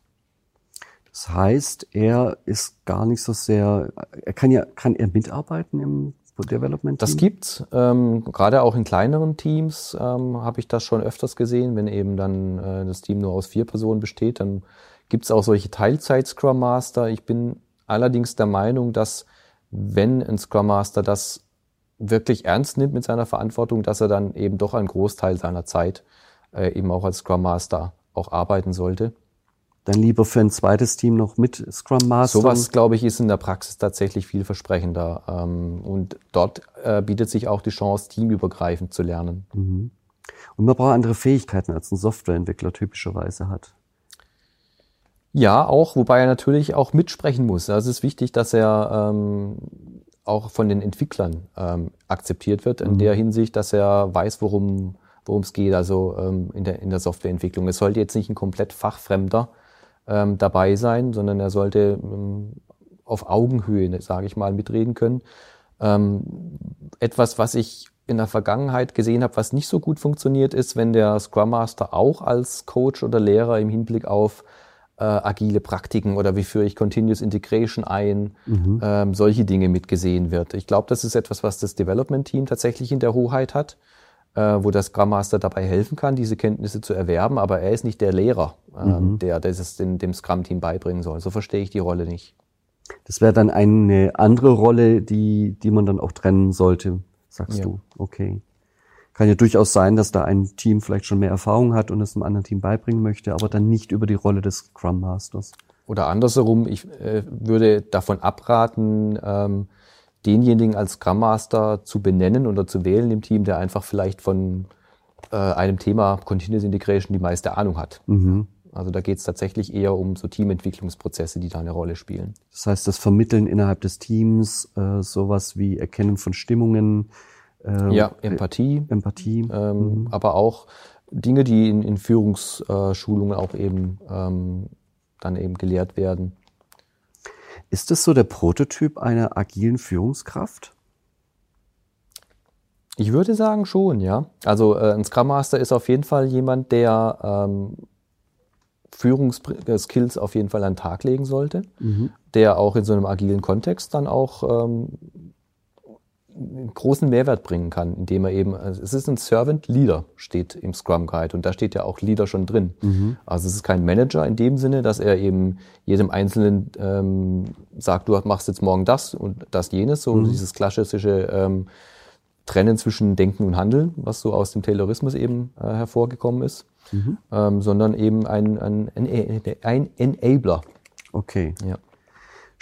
[SPEAKER 2] Das heißt, er ist gar nicht so sehr, er kann ja, kann er mitarbeiten im Development?
[SPEAKER 3] -Team? Das gibt's. Ähm, gerade auch in kleineren Teams ähm, habe ich das schon öfters gesehen, wenn eben dann äh, das Team nur aus vier Personen besteht, dann gibt's auch solche Teilzeit-Scrum Master. Ich bin allerdings der Meinung, dass wenn ein Scrum Master das wirklich ernst nimmt mit seiner Verantwortung, dass er dann eben doch einen Großteil seiner Zeit äh, eben auch als Scrum Master auch arbeiten sollte.
[SPEAKER 2] Dann lieber für ein zweites Team noch mit Scrum Master.
[SPEAKER 3] Sowas, glaube ich, ist in der Praxis tatsächlich vielversprechender. Ähm, und dort äh, bietet sich auch die Chance, teamübergreifend zu lernen. Mhm.
[SPEAKER 2] Und man braucht andere Fähigkeiten, als ein Softwareentwickler typischerweise hat.
[SPEAKER 3] Ja, auch, wobei er natürlich auch mitsprechen muss. Also es ist wichtig, dass er ähm, auch von den Entwicklern ähm, akzeptiert wird, in mhm. der Hinsicht, dass er weiß, worum worum es geht, also ähm, in, der, in der Softwareentwicklung. Es sollte jetzt nicht ein komplett Fachfremder ähm, dabei sein, sondern er sollte ähm, auf Augenhöhe, sage ich mal, mitreden können. Ähm, etwas, was ich in der Vergangenheit gesehen habe, was nicht so gut funktioniert, ist, wenn der Scrum Master auch als Coach oder Lehrer im Hinblick auf äh, agile Praktiken oder wie führe ich Continuous Integration ein, mhm. ähm, solche Dinge mitgesehen wird. Ich glaube, das ist etwas, was das Development Team tatsächlich in der Hoheit hat äh, wo der Scrum Master dabei helfen kann, diese Kenntnisse zu erwerben, aber er ist nicht der Lehrer, äh, mhm. der das dem, dem Scrum-Team beibringen soll. So verstehe ich die Rolle nicht.
[SPEAKER 2] Das wäre dann eine andere Rolle, die, die man dann auch trennen sollte, sagst ja. du. Okay. Kann ja durchaus sein, dass da ein Team vielleicht schon mehr Erfahrung hat und es einem anderen Team beibringen möchte, aber dann nicht über die Rolle des Scrum Masters.
[SPEAKER 3] Oder andersherum, ich äh, würde davon abraten, ähm, denjenigen als Scrum Master zu benennen oder zu wählen im Team, der einfach vielleicht von äh, einem Thema Continuous Integration die meiste Ahnung hat.
[SPEAKER 2] Mhm.
[SPEAKER 3] Also da geht es tatsächlich eher um so Teamentwicklungsprozesse, die da eine Rolle spielen.
[SPEAKER 2] Das heißt, das Vermitteln innerhalb des Teams, äh, sowas wie Erkennen von Stimmungen. Äh,
[SPEAKER 3] ja, Empathie.
[SPEAKER 2] Empathie.
[SPEAKER 3] Ähm,
[SPEAKER 2] Mhm.
[SPEAKER 3] Aber auch Dinge, die in, in Führungsschulungen auch eben ähm, dann eben gelehrt werden.
[SPEAKER 2] Ist das so der Prototyp einer agilen Führungskraft?
[SPEAKER 3] Ich würde sagen schon, ja. Also äh, ein Scrum Master ist auf jeden Fall jemand, der ähm, Führungsskills auf jeden Fall an den Tag legen sollte, der auch in so einem agilen Kontext dann auch ähm, einen großen Mehrwert bringen kann, indem er eben, also es ist ein Servant Leader, steht im Scrum Guide und da steht ja auch Leader schon drin. Also es ist kein Manager in dem Sinne, dass er eben jedem Einzelnen ähm, sagt, du machst jetzt morgen das und das jenes, so dieses klassische ähm, Trennen zwischen Denken und Handeln, was so aus dem Taylorismus eben äh, hervorgekommen ist, ähm, sondern eben ein, ein, ein, ein Enabler.
[SPEAKER 2] Okay.
[SPEAKER 3] Ja.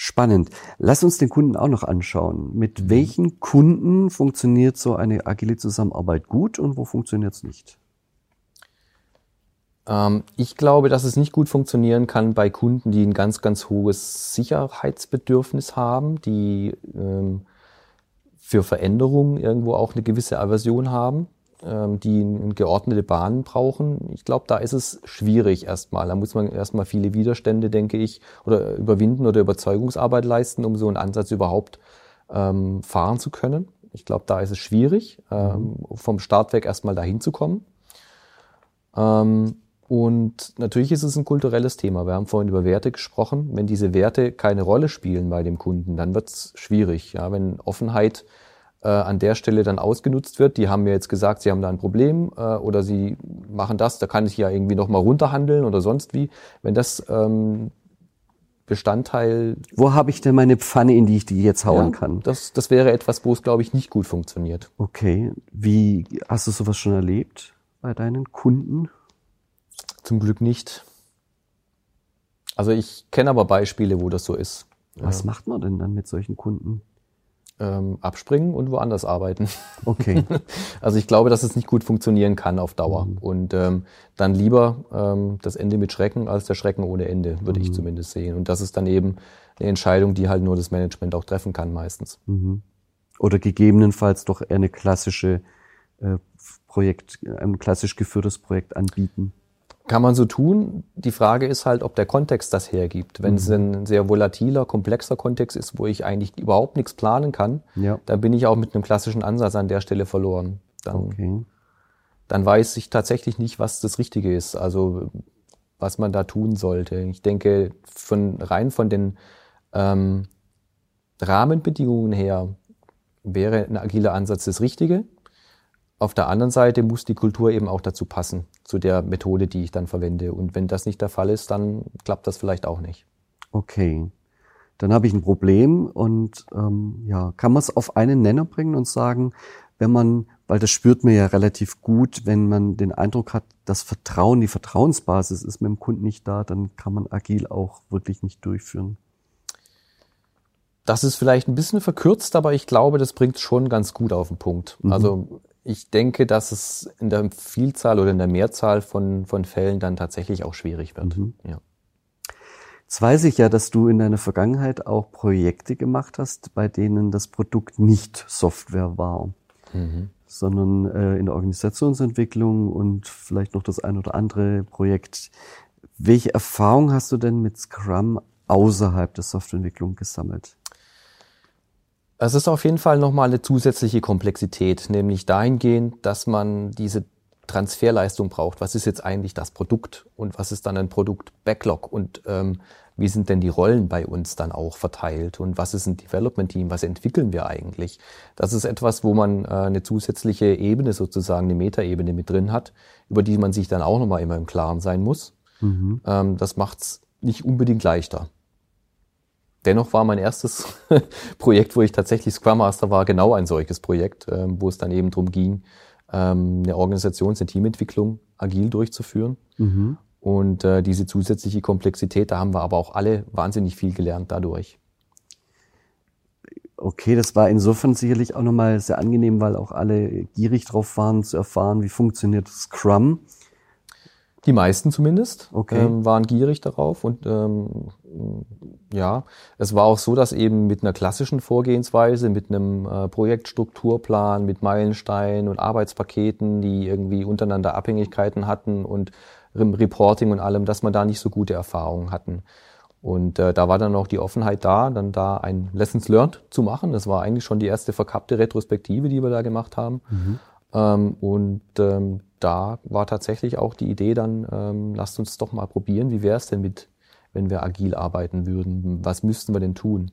[SPEAKER 2] Spannend. Lass uns den Kunden auch noch anschauen. Mit welchen Kunden funktioniert so eine agile Zusammenarbeit gut und wo funktioniert es nicht?
[SPEAKER 3] Ähm, ich glaube, dass es nicht gut funktionieren kann bei Kunden, die ein ganz, ganz hohes Sicherheitsbedürfnis haben, die ähm, für Veränderungen irgendwo auch eine gewisse Aversion haben, die eine geordnete Bahn brauchen. Ich glaube, da ist es schwierig erstmal. Da muss man erstmal viele Widerstände, denke ich, oder überwinden oder Überzeugungsarbeit leisten, um so einen Ansatz überhaupt ähm, fahren zu können. Ich glaube, da ist es schwierig, ähm, vom Start weg erstmal dahin zu kommen. Ähm, und natürlich ist es ein kulturelles Thema. Wir haben vorhin über Werte gesprochen. Wenn diese Werte keine Rolle spielen bei dem Kunden, dann wird es schwierig. Ja, wenn Offenheit äh, an der Stelle dann ausgenutzt wird, die haben mir jetzt gesagt, sie haben da ein Problem äh, oder sie machen das, da kann ich ja irgendwie nochmal runterhandeln oder sonst wie. Wenn das ähm, Bestandteil
[SPEAKER 2] Wo habe ich denn meine Pfanne, in die ich die jetzt hauen
[SPEAKER 3] ja,
[SPEAKER 2] kann?
[SPEAKER 3] Das, das wäre etwas, wo es, glaube ich, nicht gut funktioniert.
[SPEAKER 2] Okay. Wie hast du sowas schon erlebt bei deinen Kunden?
[SPEAKER 3] Zum Glück nicht. Also ich kenne aber Beispiele, wo das so ist.
[SPEAKER 2] Was macht man denn dann mit solchen Kunden?
[SPEAKER 3] Ähm, abspringen und woanders arbeiten.
[SPEAKER 2] Okay.
[SPEAKER 3] Also ich glaube, dass es nicht gut funktionieren kann auf Dauer. Und ähm, dann lieber ähm, das Ende mit Schrecken als der Schrecken ohne Ende, würde ich zumindest sehen. Und das ist dann eben eine Entscheidung, die halt nur das Management auch treffen kann meistens.
[SPEAKER 2] Oder gegebenenfalls doch eher eine klassische äh, Projekt, ein klassisch geführtes Projekt anbieten.
[SPEAKER 3] Kann man so tun. Die Frage ist halt, ob der Kontext das hergibt. Wenn es ein sehr volatiler, komplexer Kontext ist, wo ich eigentlich überhaupt nichts planen kann,
[SPEAKER 2] Ja.
[SPEAKER 3] dann bin ich auch mit einem klassischen Ansatz an der Stelle verloren. Dann,
[SPEAKER 2] Okay.
[SPEAKER 3] dann weiß ich tatsächlich nicht, was das Richtige ist. Also was man da tun sollte. Ich denke, von rein von den ähm, Rahmenbedingungen her wäre ein agiler Ansatz das Richtige. Auf der anderen Seite muss die Kultur eben auch dazu passen, zu der Methode, die ich dann verwende. Und wenn das nicht der Fall ist, dann klappt das vielleicht auch nicht.
[SPEAKER 2] Okay. Dann habe ich ein Problem und ähm, ja, kann man es auf einen Nenner bringen und sagen, wenn man, weil das spürt man ja relativ gut, wenn man den Eindruck hat, das Vertrauen, die Vertrauensbasis ist mit dem Kunden nicht da, dann kann man agil auch wirklich nicht durchführen.
[SPEAKER 3] Das ist vielleicht ein bisschen verkürzt, aber ich glaube, das bringt schon ganz gut auf den Punkt. Also ich denke, dass es in der Vielzahl oder in der Mehrzahl von, von Fällen dann tatsächlich auch schwierig wird. Ja.
[SPEAKER 2] Jetzt weiß ich ja, dass du in deiner Vergangenheit auch Projekte gemacht hast, bei denen das Produkt nicht Software war, sondern äh, in der Organisationsentwicklung und vielleicht noch das ein oder andere Projekt. Welche Erfahrung hast du denn mit Scrum außerhalb der Softwareentwicklung gesammelt?
[SPEAKER 3] Es ist auf jeden Fall nochmal eine zusätzliche Komplexität, nämlich dahingehend, dass man diese Transferleistung braucht. Was ist jetzt eigentlich das Produkt und was ist dann ein Produkt-Backlog und ähm, wie sind denn die Rollen bei uns dann auch verteilt und was ist ein Development-Team, was entwickeln wir eigentlich? Das ist etwas, wo man äh, eine zusätzliche Ebene sozusagen, eine Metaebene mit drin hat, über die man sich dann auch nochmal immer im Klaren sein muss. Ähm, das macht's nicht unbedingt leichter. Dennoch war mein erstes Projekt, wo ich tatsächlich Scrum Master war, genau ein solches Projekt, ähm, wo es dann eben darum ging, ähm, eine Organisations- und Teamentwicklung agil durchzuführen. Und äh, diese zusätzliche Komplexität, da haben wir aber auch alle wahnsinnig viel gelernt dadurch.
[SPEAKER 2] Okay, das war insofern sicherlich auch nochmal sehr angenehm, weil auch alle gierig drauf waren zu erfahren, wie funktioniert Scrum.
[SPEAKER 3] Die meisten zumindest
[SPEAKER 2] Okay.
[SPEAKER 3] ähm, waren gierig darauf und ähm, ja, es war auch so, dass eben mit einer klassischen Vorgehensweise, mit einem äh, Projektstrukturplan, mit Meilensteinen und Arbeitspaketen, die irgendwie untereinander Abhängigkeiten hatten und Reporting und allem, dass man da nicht so gute Erfahrungen hatten. Und äh, da war dann auch die Offenheit da, dann da ein Lessons Learned zu machen. Das war eigentlich schon die erste verkappte Retrospektive, die wir da gemacht haben. Ähm, und ähm, da war tatsächlich auch die Idee dann, ähm, lasst uns doch mal probieren, wie wäre es denn mit, wenn wir agil arbeiten würden? Was müssten wir denn tun?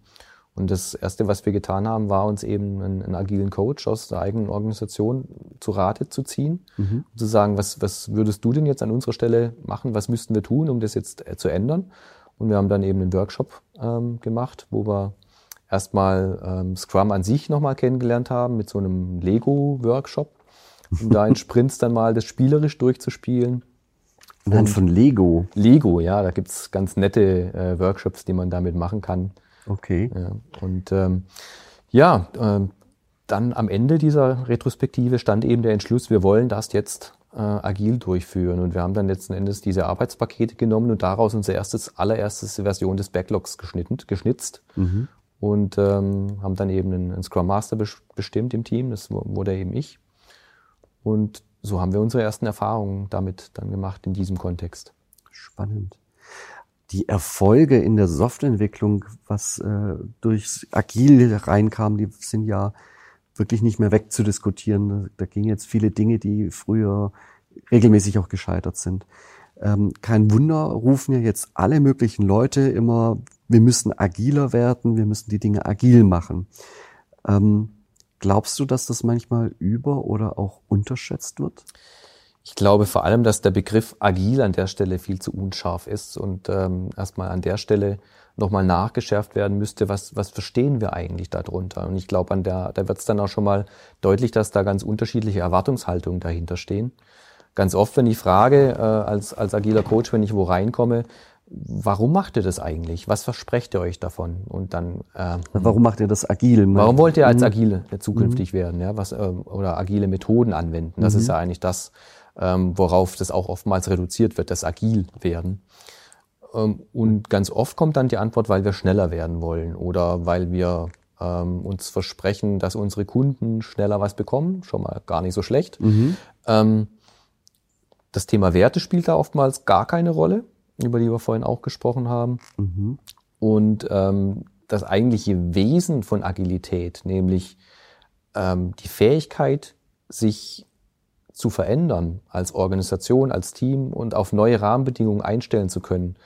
[SPEAKER 3] Und das Erste, was wir getan haben, war uns eben einen, einen agilen Coach aus der eigenen Organisation zu Rate zu ziehen und zu sagen, was, was würdest du denn jetzt an unserer Stelle machen? Was müssten wir tun, um das jetzt äh, zu ändern? Und wir haben dann eben einen Workshop ähm, gemacht, wo wir erstmal ähm, Scrum an sich nochmal kennengelernt haben mit so einem Lego-Workshop, um da in Sprints dann mal das spielerisch durchzuspielen.
[SPEAKER 2] Anhand von Lego.
[SPEAKER 3] Lego, ja, da gibt's ganz nette äh, Workshops, die man damit machen kann.
[SPEAKER 2] Okay.
[SPEAKER 3] Ja, und ähm, ja, ähm, dann am Ende dieser Retrospektive stand eben der Entschluss, wir wollen das jetzt äh, agil durchführen. Und wir haben dann letzten Endes diese Arbeitspakete genommen und daraus unser erstes, allererstes Version des Backlogs geschnitten, geschnitzt. Und ähm, haben dann eben einen, einen Scrum Master bes- bestimmt im Team, das wu- wurde eben ich. Und so haben wir unsere ersten Erfahrungen damit dann gemacht in diesem Kontext.
[SPEAKER 2] Spannend. Die Erfolge in der Softwareentwicklung, was äh, durch Agil reinkam, die sind ja wirklich nicht mehr wegzudiskutieren. Da, gingen jetzt viele Dinge, die früher regelmäßig auch gescheitert sind. Ähm, kein Wunder, rufen ja jetzt alle möglichen Leute immer, wir müssen agiler werden, wir müssen die Dinge agil machen. Ähm, glaubst du, dass das manchmal über- oder auch unterschätzt wird?
[SPEAKER 3] Ich glaube vor allem, dass der Begriff agil an der Stelle viel zu unscharf ist und ähm, erstmal an der Stelle nochmal nachgeschärft werden müsste, was, was verstehen wir eigentlich darunter. Und ich glaube, an der, da wird es dann auch schon mal deutlich, dass da ganz unterschiedliche Erwartungshaltungen dahinter stehen. Ganz oft, wenn ich frage, äh, als, als agiler Coach, wenn ich wo reinkomme, warum macht ihr das eigentlich? Was versprecht ihr euch davon? Und dann äh,
[SPEAKER 2] Warum macht ihr das agil?
[SPEAKER 3] Warum wollt ihr als agile zukünftig werden, ja, was ähm, oder agile Methoden anwenden? Das ist ja eigentlich das, ähm, worauf das auch oftmals reduziert wird, das agil werden. Ähm, und ganz oft kommt dann die Antwort, weil wir schneller werden wollen oder weil wir ähm, uns versprechen, dass unsere Kunden schneller was bekommen. Schon mal gar nicht so schlecht. Ähm, das Thema Werte spielt da oftmals gar keine Rolle, über die wir vorhin auch gesprochen haben. Und ähm, das eigentliche Wesen von Agilität, nämlich ähm, die Fähigkeit, sich zu verändern als Organisation, als Team und auf neue Rahmenbedingungen einstellen zu können,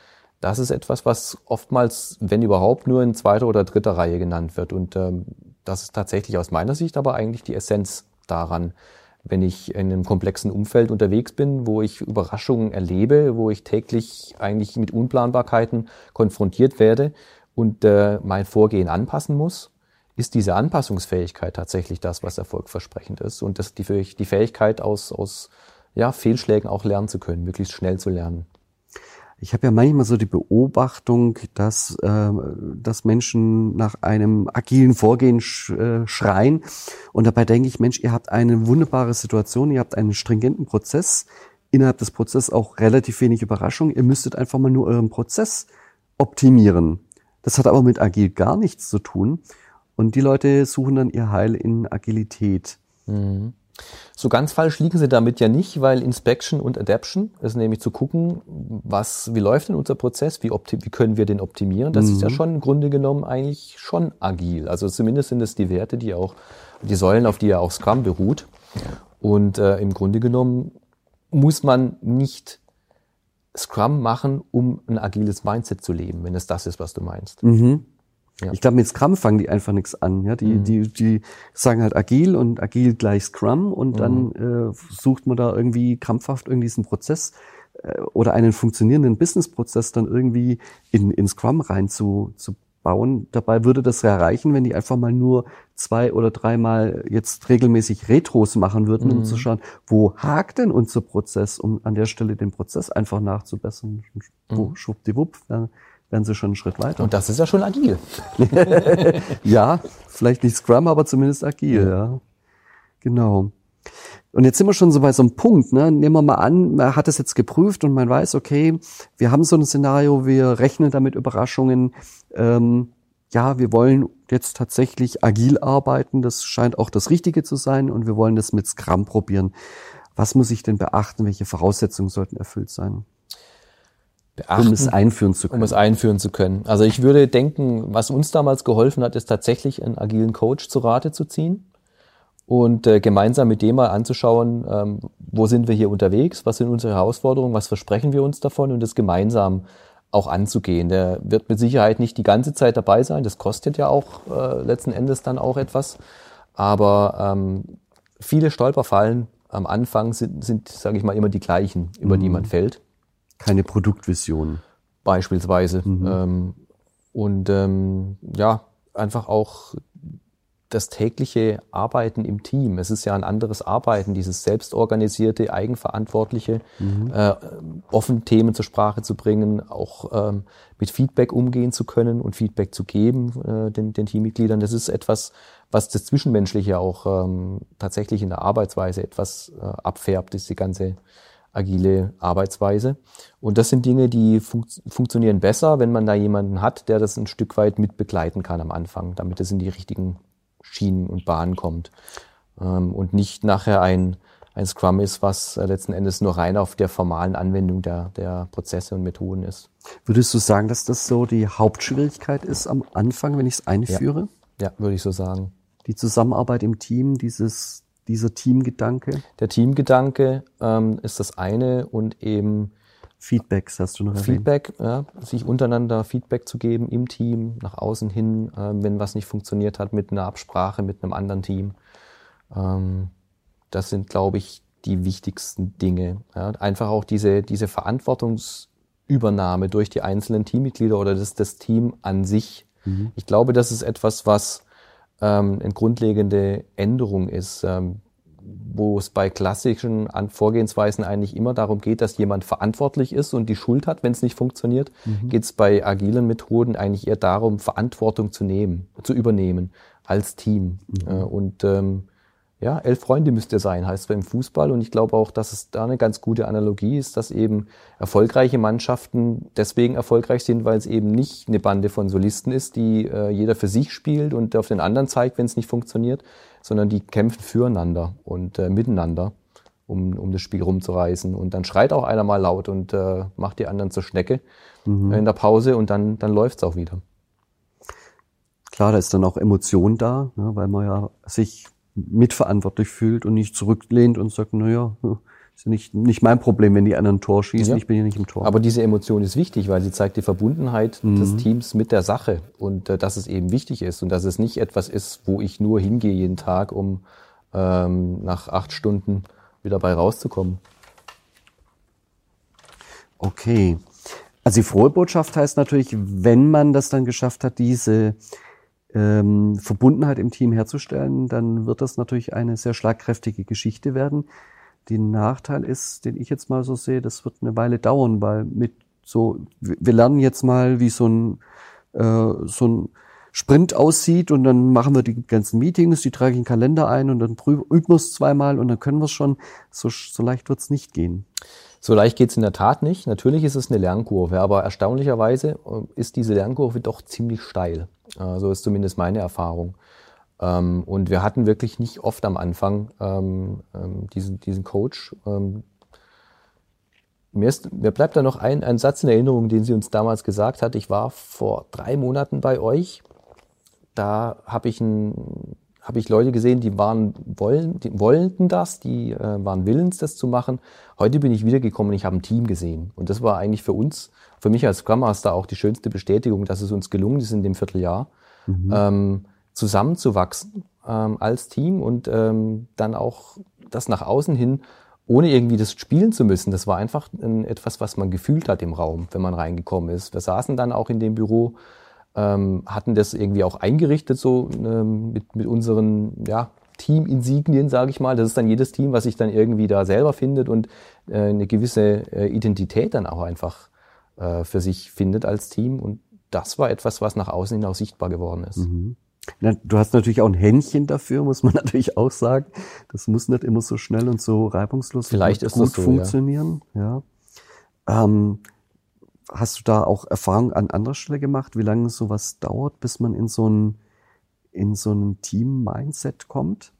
[SPEAKER 3] das ist etwas, was oftmals, wenn überhaupt, nur in zweiter oder dritter Reihe genannt wird. Und ähm, das ist tatsächlich aus meiner Sicht aber eigentlich die Essenz daran. Wenn ich in einem komplexen Umfeld unterwegs bin, wo ich Überraschungen erlebe, wo ich täglich eigentlich mit Unplanbarkeiten konfrontiert werde und äh, mein Vorgehen anpassen muss, ist diese Anpassungsfähigkeit tatsächlich das, was erfolgversprechend ist und das die, die Fähigkeit aus, aus ja, Fehlschlägen auch lernen zu können, möglichst schnell zu lernen.
[SPEAKER 2] Ich habe ja manchmal so die Beobachtung, dass, äh, dass Menschen nach einem agilen Vorgehen sch, äh, schreien. Und dabei denke ich, Mensch, ihr habt eine wunderbare Situation, ihr habt einen stringenten Prozess, innerhalb des Prozesses auch relativ wenig Überraschung. Ihr müsstet einfach mal nur euren Prozess optimieren. Das hat aber mit agil gar nichts zu tun. Und die Leute suchen dann ihr Heil in Agilität.
[SPEAKER 3] So ganz falsch liegen sie damit ja nicht, weil Inspection und Adaption ist nämlich zu gucken, was, wie läuft denn unser Prozess, wie, wie können wir den optimieren. Das ist ja schon im Grunde genommen eigentlich schon agil. Also zumindest sind es die Werte, die auch, die Säulen, auf die ja auch Scrum beruht. Und äh, im Grunde genommen muss man nicht Scrum machen, um ein agiles Mindset zu leben, wenn es das ist, was du meinst. Ja.
[SPEAKER 2] Ich glaube, mit Scrum fangen die einfach nichts an. Ja, die, die, die sagen halt agil und agil gleich Scrum und dann äh, sucht man da irgendwie krampfhaft irgendwie diesen Prozess äh, oder einen funktionierenden Businessprozess dann irgendwie in, in Scrum rein zu, zu bauen. Dabei würde das ja reichen, wenn die einfach mal nur zwei oder dreimal jetzt regelmäßig Retros machen würden, um zu schauen, wo hakt denn unser Prozess, um an der Stelle den Prozess einfach nachzubessern. Wo schwuppdiwupp, ja, wären sie schon einen Schritt weiter.
[SPEAKER 3] Und das ist ja schon agil.
[SPEAKER 2] ja, vielleicht nicht Scrum, aber zumindest agil, ja. Genau. Und jetzt sind wir schon so bei so einem Punkt, ne? Nehmen wir mal an, man hat es jetzt geprüft und man weiß, okay, wir haben so ein Szenario, wir rechnen damit Überraschungen. Ähm, ja, wir wollen jetzt tatsächlich agil arbeiten, das scheint auch das Richtige zu sein und wir wollen das mit Scrum probieren. Was muss ich denn beachten? Welche Voraussetzungen sollten erfüllt sein?
[SPEAKER 3] Beachten, um es einführen zu können. Um es einführen zu können. Also ich würde denken, was uns damals geholfen hat, ist tatsächlich einen agilen Coach zu Rate zu ziehen und äh, gemeinsam mit dem mal anzuschauen, ähm, wo sind wir hier unterwegs, was sind unsere Herausforderungen, was versprechen wir uns davon und das gemeinsam auch anzugehen. Der wird mit Sicherheit nicht die ganze Zeit dabei sein, das kostet ja auch äh, letzten Endes dann auch etwas, aber ähm, viele Stolperfallen am Anfang sind, sind sage ich mal, immer die gleichen, über mhm. die man fällt.
[SPEAKER 2] Keine Produktvision.
[SPEAKER 3] Beispielsweise. Mhm. Ähm, und ähm, ja, einfach auch das tägliche Arbeiten im Team. Es ist ja ein anderes Arbeiten, dieses selbstorganisierte, eigenverantwortliche, mhm. äh, offen Themen zur Sprache zu bringen, auch ähm, mit Feedback umgehen zu können und Feedback zu geben äh, den, den Teammitgliedern. Das ist etwas, was das Zwischenmenschliche auch ähm, tatsächlich in der Arbeitsweise etwas äh, abfärbt, ist die ganze agile Arbeitsweise. Und das sind Dinge, die fun funktionieren besser, wenn man da jemanden hat, der das ein Stück weit mit begleiten kann am Anfang, damit es in die richtigen Schienen und Bahnen kommt. Ähm, und nicht nachher ein, ein Scrum ist, was äh, letzten Endes nur rein auf der formalen Anwendung der, der Prozesse und Methoden ist.
[SPEAKER 2] Würdest du sagen, dass das so die Hauptschwierigkeit ist am Anfang, wenn ich es einführe?
[SPEAKER 3] Ja. ja, würde ich so sagen.
[SPEAKER 2] Die Zusammenarbeit im Team, dieses, dieser Teamgedanke?
[SPEAKER 3] Der Teamgedanke ähm, ist das eine und eben
[SPEAKER 2] Feedbacks hast du noch
[SPEAKER 3] erwähnt. Feedback, ja, sich untereinander Feedback zu geben im Team, nach außen hin, äh, wenn was nicht funktioniert hat, mit einer Absprache mit einem anderen Team. Ähm, das sind, glaube ich, die wichtigsten Dinge. Ja. Einfach auch diese, diese Verantwortungsübernahme durch die einzelnen Teammitglieder oder das, das Team an sich. Mhm. Ich glaube, das ist etwas, was ähm, eine grundlegende Änderung ist. Ähm, wo es bei klassischen Vorgehensweisen eigentlich immer darum geht, dass jemand verantwortlich ist und die Schuld hat, wenn es nicht funktioniert, mhm. geht es bei agilen Methoden eigentlich eher darum, Verantwortung zu nehmen, zu übernehmen als Team. Mhm. Äh, und ähm, ja, elf Freunde müsst ihr sein, heißt beim Fußball. Und ich glaube auch, dass es da eine ganz gute Analogie ist, dass eben erfolgreiche Mannschaften deswegen erfolgreich sind, weil es eben nicht eine Bande von Solisten ist, die äh, jeder für sich spielt und auf den anderen zeigt, wenn es nicht funktioniert, sondern die kämpfen füreinander und äh, miteinander, um, um das Spiel rumzureißen. Und dann schreit auch einer mal laut und äh, macht die anderen zur Schnecke mhm. in der Pause und dann, dann läuft's auch wieder.
[SPEAKER 2] Klar, da ist dann auch Emotion da, ne, weil man ja sich mitverantwortlich fühlt und nicht zurücklehnt und sagt, naja, ist ja nicht, nicht mein Problem, wenn die anderen ein Tor schießen, ja. ich bin ja nicht im Tor.
[SPEAKER 3] Aber diese Emotion ist wichtig, weil sie zeigt die Verbundenheit mhm. des Teams mit der Sache und äh, dass es eben wichtig ist und dass es nicht etwas ist, wo ich nur hingehe jeden Tag, um ähm, nach acht Stunden wieder bei rauszukommen.
[SPEAKER 2] Okay. Also die frohe Botschaft heißt natürlich, wenn man das dann geschafft hat, diese ähm, Verbundenheit im Team herzustellen, dann wird das natürlich eine sehr schlagkräftige Geschichte werden. Der Nachteil ist, den ich jetzt mal so sehe, das wird eine Weile dauern, weil mit so, wir lernen jetzt mal, wie so ein, äh, so ein Sprint aussieht und dann machen wir die ganzen Meetings, die trage ich in den Kalender ein und dann üben wir es zweimal und dann können wir es schon. So, so leicht wird es nicht gehen.
[SPEAKER 3] So leicht geht es in der Tat nicht. Natürlich ist es eine Lernkurve, aber erstaunlicherweise äh, ist diese Lernkurve doch ziemlich steil. Äh, so ist zumindest meine Erfahrung. Ähm, und wir hatten wirklich nicht oft am Anfang ähm, ähm, diesen, diesen Coach. Mir, ist, mir bleibt da noch ein, ein Satz in Erinnerung, den sie uns damals gesagt hat. Ich war vor drei Monaten bei euch. Da habe ich, ein, hab ich Leute gesehen, die waren wollen, die wollten das, die äh, waren willens, das zu machen. Heute bin ich wiedergekommen und ich habe ein Team gesehen. Und das war eigentlich für uns, für mich als Scrum Master auch die schönste Bestätigung, dass es uns gelungen ist in dem Vierteljahr. Mhm. Ähm, zusammenzuwachsen ähm, als Team und ähm, dann auch das nach außen hin, ohne irgendwie das spielen zu müssen. Das war einfach ein, etwas, was man gefühlt hat im Raum, wenn man reingekommen ist. Wir saßen dann auch in dem Büro, ähm, hatten das irgendwie auch eingerichtet, so ähm, mit, mit unseren ja, Team-Insignien, sage ich mal. Das ist dann jedes Team, was sich dann irgendwie da selber findet und äh, eine gewisse äh, Identität dann auch einfach äh, für sich findet als Team. Und das war etwas, was nach außen hin auch sichtbar geworden ist.
[SPEAKER 2] Mhm. Du hast natürlich auch ein Händchen dafür, muss man natürlich auch sagen. Das muss nicht immer so schnell und so reibungslos
[SPEAKER 3] Vielleicht
[SPEAKER 2] und gut
[SPEAKER 3] so,
[SPEAKER 2] funktionieren. Ja. Ähm, hast du da auch Erfahrung an anderer Stelle gemacht, wie lange sowas dauert, bis man in so ein, in so ein Team-Mindset kommt?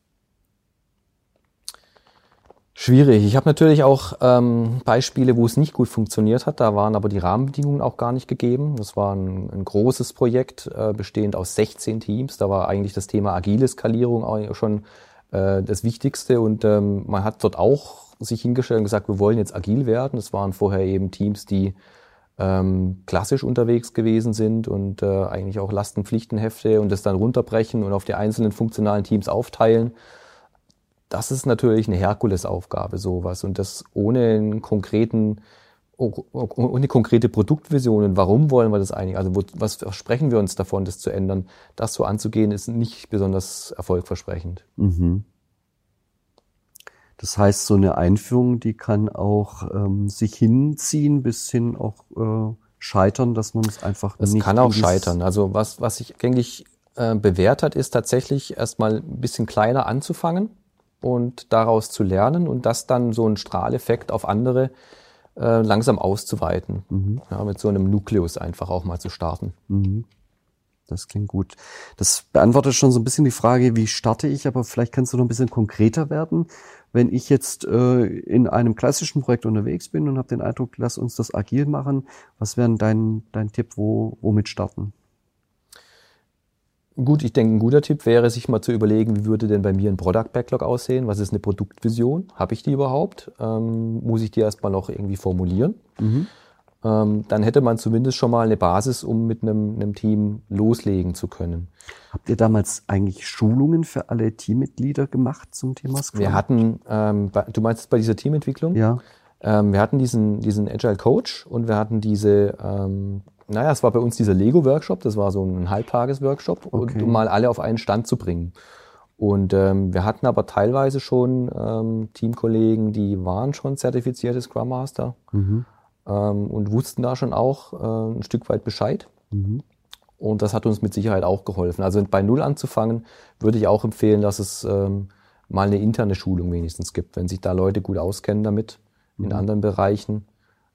[SPEAKER 3] Schwierig. Ich habe natürlich auch ähm, Beispiele, wo es nicht gut funktioniert hat. Da waren aber die Rahmenbedingungen auch gar nicht gegeben. Das war ein, ein großes Projekt, äh, bestehend aus 16 Teams. Da war eigentlich das Thema agile Skalierung auch schon äh, das Wichtigste. Und ähm, man hat dort auch sich hingestellt und gesagt, wir wollen jetzt agil werden. Das waren vorher eben Teams, die ähm, klassisch unterwegs gewesen sind und äh, eigentlich auch Lastenpflichtenhefte und das dann runterbrechen und auf die einzelnen funktionalen Teams aufteilen das ist natürlich eine Herkulesaufgabe, sowas. Und das ohne einen konkreten, ohne konkrete Produktvisionen, warum wollen wir das eigentlich? Also wo, was versprechen wir uns davon, das zu ändern? Das so anzugehen, ist nicht besonders erfolgversprechend.
[SPEAKER 2] Mhm. Das heißt, so eine Einführung, die kann auch ähm, sich hinziehen, bis hin auch äh, scheitern, dass man es einfach
[SPEAKER 3] es
[SPEAKER 2] nicht.
[SPEAKER 3] Es kann auch scheitern. Also was, was sich eigentlich äh, bewährt hat, ist tatsächlich erstmal ein bisschen kleiner anzufangen und daraus zu lernen und das dann so ein Strahleffekt auf andere äh, langsam auszuweiten. Mhm. Ja, mit so einem Nukleus einfach auch mal zu starten.
[SPEAKER 2] Mhm. Das klingt gut. Das beantwortet schon so ein bisschen die Frage, wie starte ich, aber vielleicht kannst du noch ein bisschen konkreter werden. Wenn ich jetzt äh, in einem klassischen Projekt unterwegs bin und habe den Eindruck, lass uns das agil machen, was wäre dein, dein Tipp, wo, womit starten?
[SPEAKER 3] Gut, ich denke, ein guter Tipp wäre, sich mal zu überlegen, wie würde denn bei mir ein Product Backlog aussehen? Was ist eine Produktvision? Habe ich die überhaupt? Ähm, muss ich die erstmal noch irgendwie formulieren? Mhm. Ähm, dann hätte man zumindest schon mal eine Basis, um mit einem, einem Team loslegen zu können.
[SPEAKER 2] Habt ihr damals eigentlich Schulungen für alle Teammitglieder gemacht zum Thema
[SPEAKER 3] Scrum? Wir hatten, ähm, du meinst bei dieser Teamentwicklung?
[SPEAKER 2] Ja.
[SPEAKER 3] Ähm, wir hatten diesen, diesen Agile Coach und wir hatten diese ähm, naja, es war bei uns dieser Lego-Workshop, das war so ein Halbtages-Workshop, okay. um mal alle auf einen Stand zu bringen. Und ähm, wir hatten aber teilweise schon ähm, Teamkollegen, die waren schon zertifizierte Scrum Master mhm. Ähm, und wussten da schon auch äh, ein Stück weit Bescheid. Mhm. Und das hat uns mit Sicherheit auch geholfen. Also bei Null anzufangen, würde ich auch empfehlen, dass es ähm, mal eine interne Schulung wenigstens gibt, wenn sich da Leute gut auskennen damit mhm. in anderen Bereichen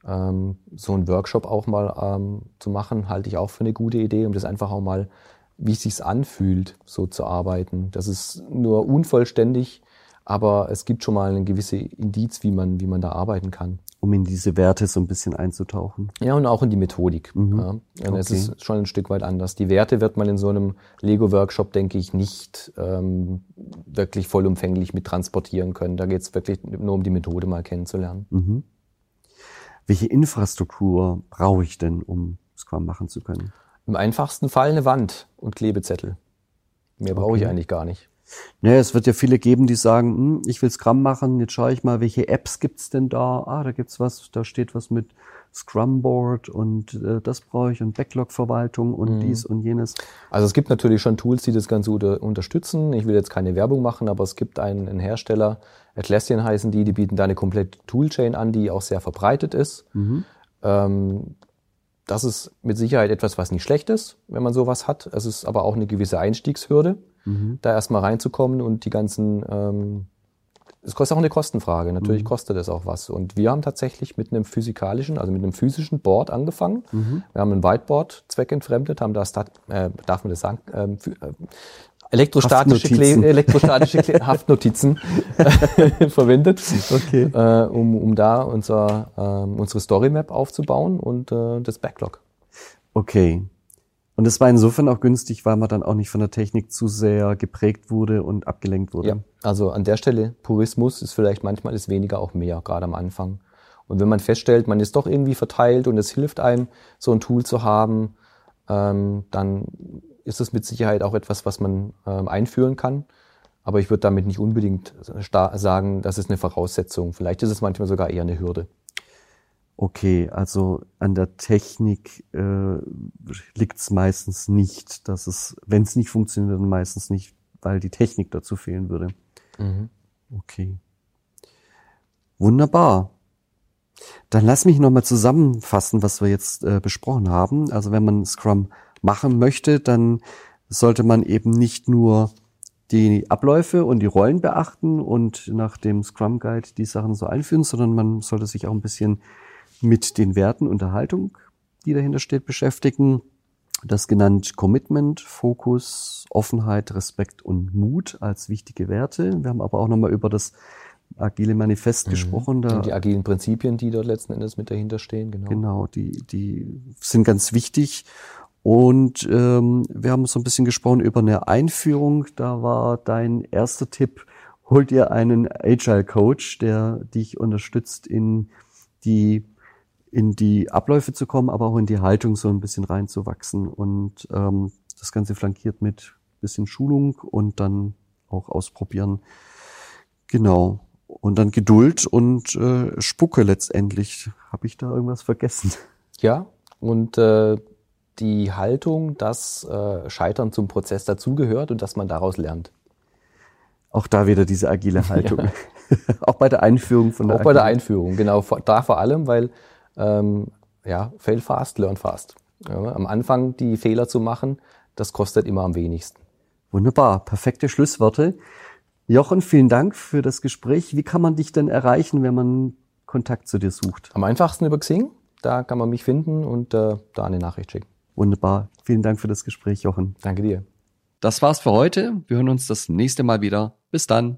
[SPEAKER 3] ähm, so einen Workshop auch mal ähm, zu machen, halte ich auch für eine gute Idee, um das einfach auch mal, wie es sich anfühlt, so zu arbeiten. Das ist nur unvollständig, aber es gibt schon mal ein gewisse Indiz, wie man, wie man da arbeiten kann.
[SPEAKER 2] Um in diese Werte so ein bisschen einzutauchen.
[SPEAKER 3] Ja, und auch in die Methodik. Mhm. Ja. Und okay. es ist schon ein Stück weit anders. Die Werte wird man in so einem Lego-Workshop, denke ich, nicht ähm, wirklich vollumfänglich mit transportieren können. Da geht es wirklich nur um die Methode mal kennenzulernen.
[SPEAKER 2] Mhm welche Infrastruktur brauche ich denn, um Scrum machen zu können?
[SPEAKER 3] Im einfachsten Fall eine Wand und Klebezettel. Mehr brauche okay. ich eigentlich gar nicht.
[SPEAKER 2] Naja, es wird ja viele geben, die sagen, hm, ich will Scrum machen, jetzt schaue ich mal, welche Apps gibt's denn da? Ah, da gibt's was, da steht was mit Scrum Board und äh, das brauche ich und Backlog-Verwaltung und mhm. dies und jenes.
[SPEAKER 3] Also es gibt natürlich schon Tools, die das Ganze unter, unterstützen. Ich will jetzt keine Werbung machen, aber es gibt einen, einen Hersteller, Atlassian heißen die, die bieten da eine komplette Toolchain an, die auch sehr verbreitet ist. Mhm. Ähm, das ist mit Sicherheit etwas, was nicht schlecht ist, wenn man sowas hat. Es ist aber auch eine gewisse Einstiegshürde, mhm. da erstmal reinzukommen und die ganzen ähm, es kostet auch eine Kostenfrage. Natürlich mhm. kostet es auch was. Und wir haben tatsächlich mit einem physikalischen, also mit einem physischen Board angefangen. Mhm. Wir haben ein Whiteboard zweckentfremdet, haben da, Stat, äh, darf man das sagen, ähm, äh, elektrostatische, Haftnotizen, Kle elektrostatische Kle Haftnotizen verwendet, okay. äh, um, um da unser, äh, unsere Storymap aufzubauen und äh, das Backlog.
[SPEAKER 2] Okay. Und es war insofern auch günstig, weil man dann auch nicht von der Technik zu sehr geprägt wurde und abgelenkt wurde. Ja,
[SPEAKER 3] also an der Stelle Purismus ist vielleicht manchmal ist weniger auch mehr, gerade am Anfang. Und wenn man feststellt, man ist doch irgendwie verteilt und es hilft einem, so ein Tool zu haben, ähm, dann ist es mit Sicherheit auch etwas, was man ähm, einführen kann. Aber ich würde damit nicht unbedingt sagen, das ist eine Voraussetzung. Vielleicht ist es manchmal sogar eher eine Hürde.
[SPEAKER 2] Okay, also an der Technik äh, liegt es meistens nicht, dass es, wenn es nicht funktioniert, dann meistens nicht, weil die Technik dazu fehlen würde. Mhm. Okay. Wunderbar. Dann lass mich nochmal zusammenfassen, was wir jetzt äh, besprochen haben. Also wenn man Scrum machen möchte, dann sollte man eben nicht nur die Abläufe und die Rollen beachten und nach dem Scrum Guide die Sachen so einführen, sondern man sollte sich auch ein bisschen mit den Werten und der Haltung, die dahinter steht, beschäftigen. Das genannt Commitment, Fokus, Offenheit, Respekt und Mut als wichtige Werte. Wir haben aber auch nochmal über das agile Manifest mhm. gesprochen.
[SPEAKER 3] Da, die agilen Prinzipien, die dort letzten Endes mit dahinter stehen,
[SPEAKER 2] genau. Genau, die, die sind ganz wichtig. Und ähm, wir haben so ein bisschen gesprochen über eine Einführung. Da war dein erster Tipp, hol dir einen Agile Coach, der dich unterstützt in die in die Abläufe zu kommen, aber auch in die Haltung so ein bisschen reinzuwachsen und ähm, das Ganze flankiert mit bisschen Schulung und dann auch ausprobieren. Genau. Und dann Geduld und äh, Spucke letztendlich. Habe ich da irgendwas vergessen?
[SPEAKER 3] Ja, und äh, die Haltung, dass äh, Scheitern zum Prozess dazugehört und dass man daraus lernt.
[SPEAKER 2] Auch da wieder diese agile Haltung. Ja. auch bei der Einführung von
[SPEAKER 3] der Auch bei der Einführung, genau. Da vor allem, weil ähm, ja, fail fast, learn fast. Ja, am Anfang die Fehler zu machen, das kostet immer am wenigsten.
[SPEAKER 2] Wunderbar, perfekte Schlussworte. Jochen, vielen Dank für das Gespräch. Wie kann man dich denn erreichen, wenn man Kontakt zu dir sucht?
[SPEAKER 3] Am einfachsten über Xing. Da kann man mich finden und äh, da eine Nachricht schicken.
[SPEAKER 2] Wunderbar. Vielen Dank für das Gespräch, Jochen.
[SPEAKER 3] Danke dir.
[SPEAKER 4] Das war's für heute. Wir hören uns das nächste Mal wieder. Bis dann.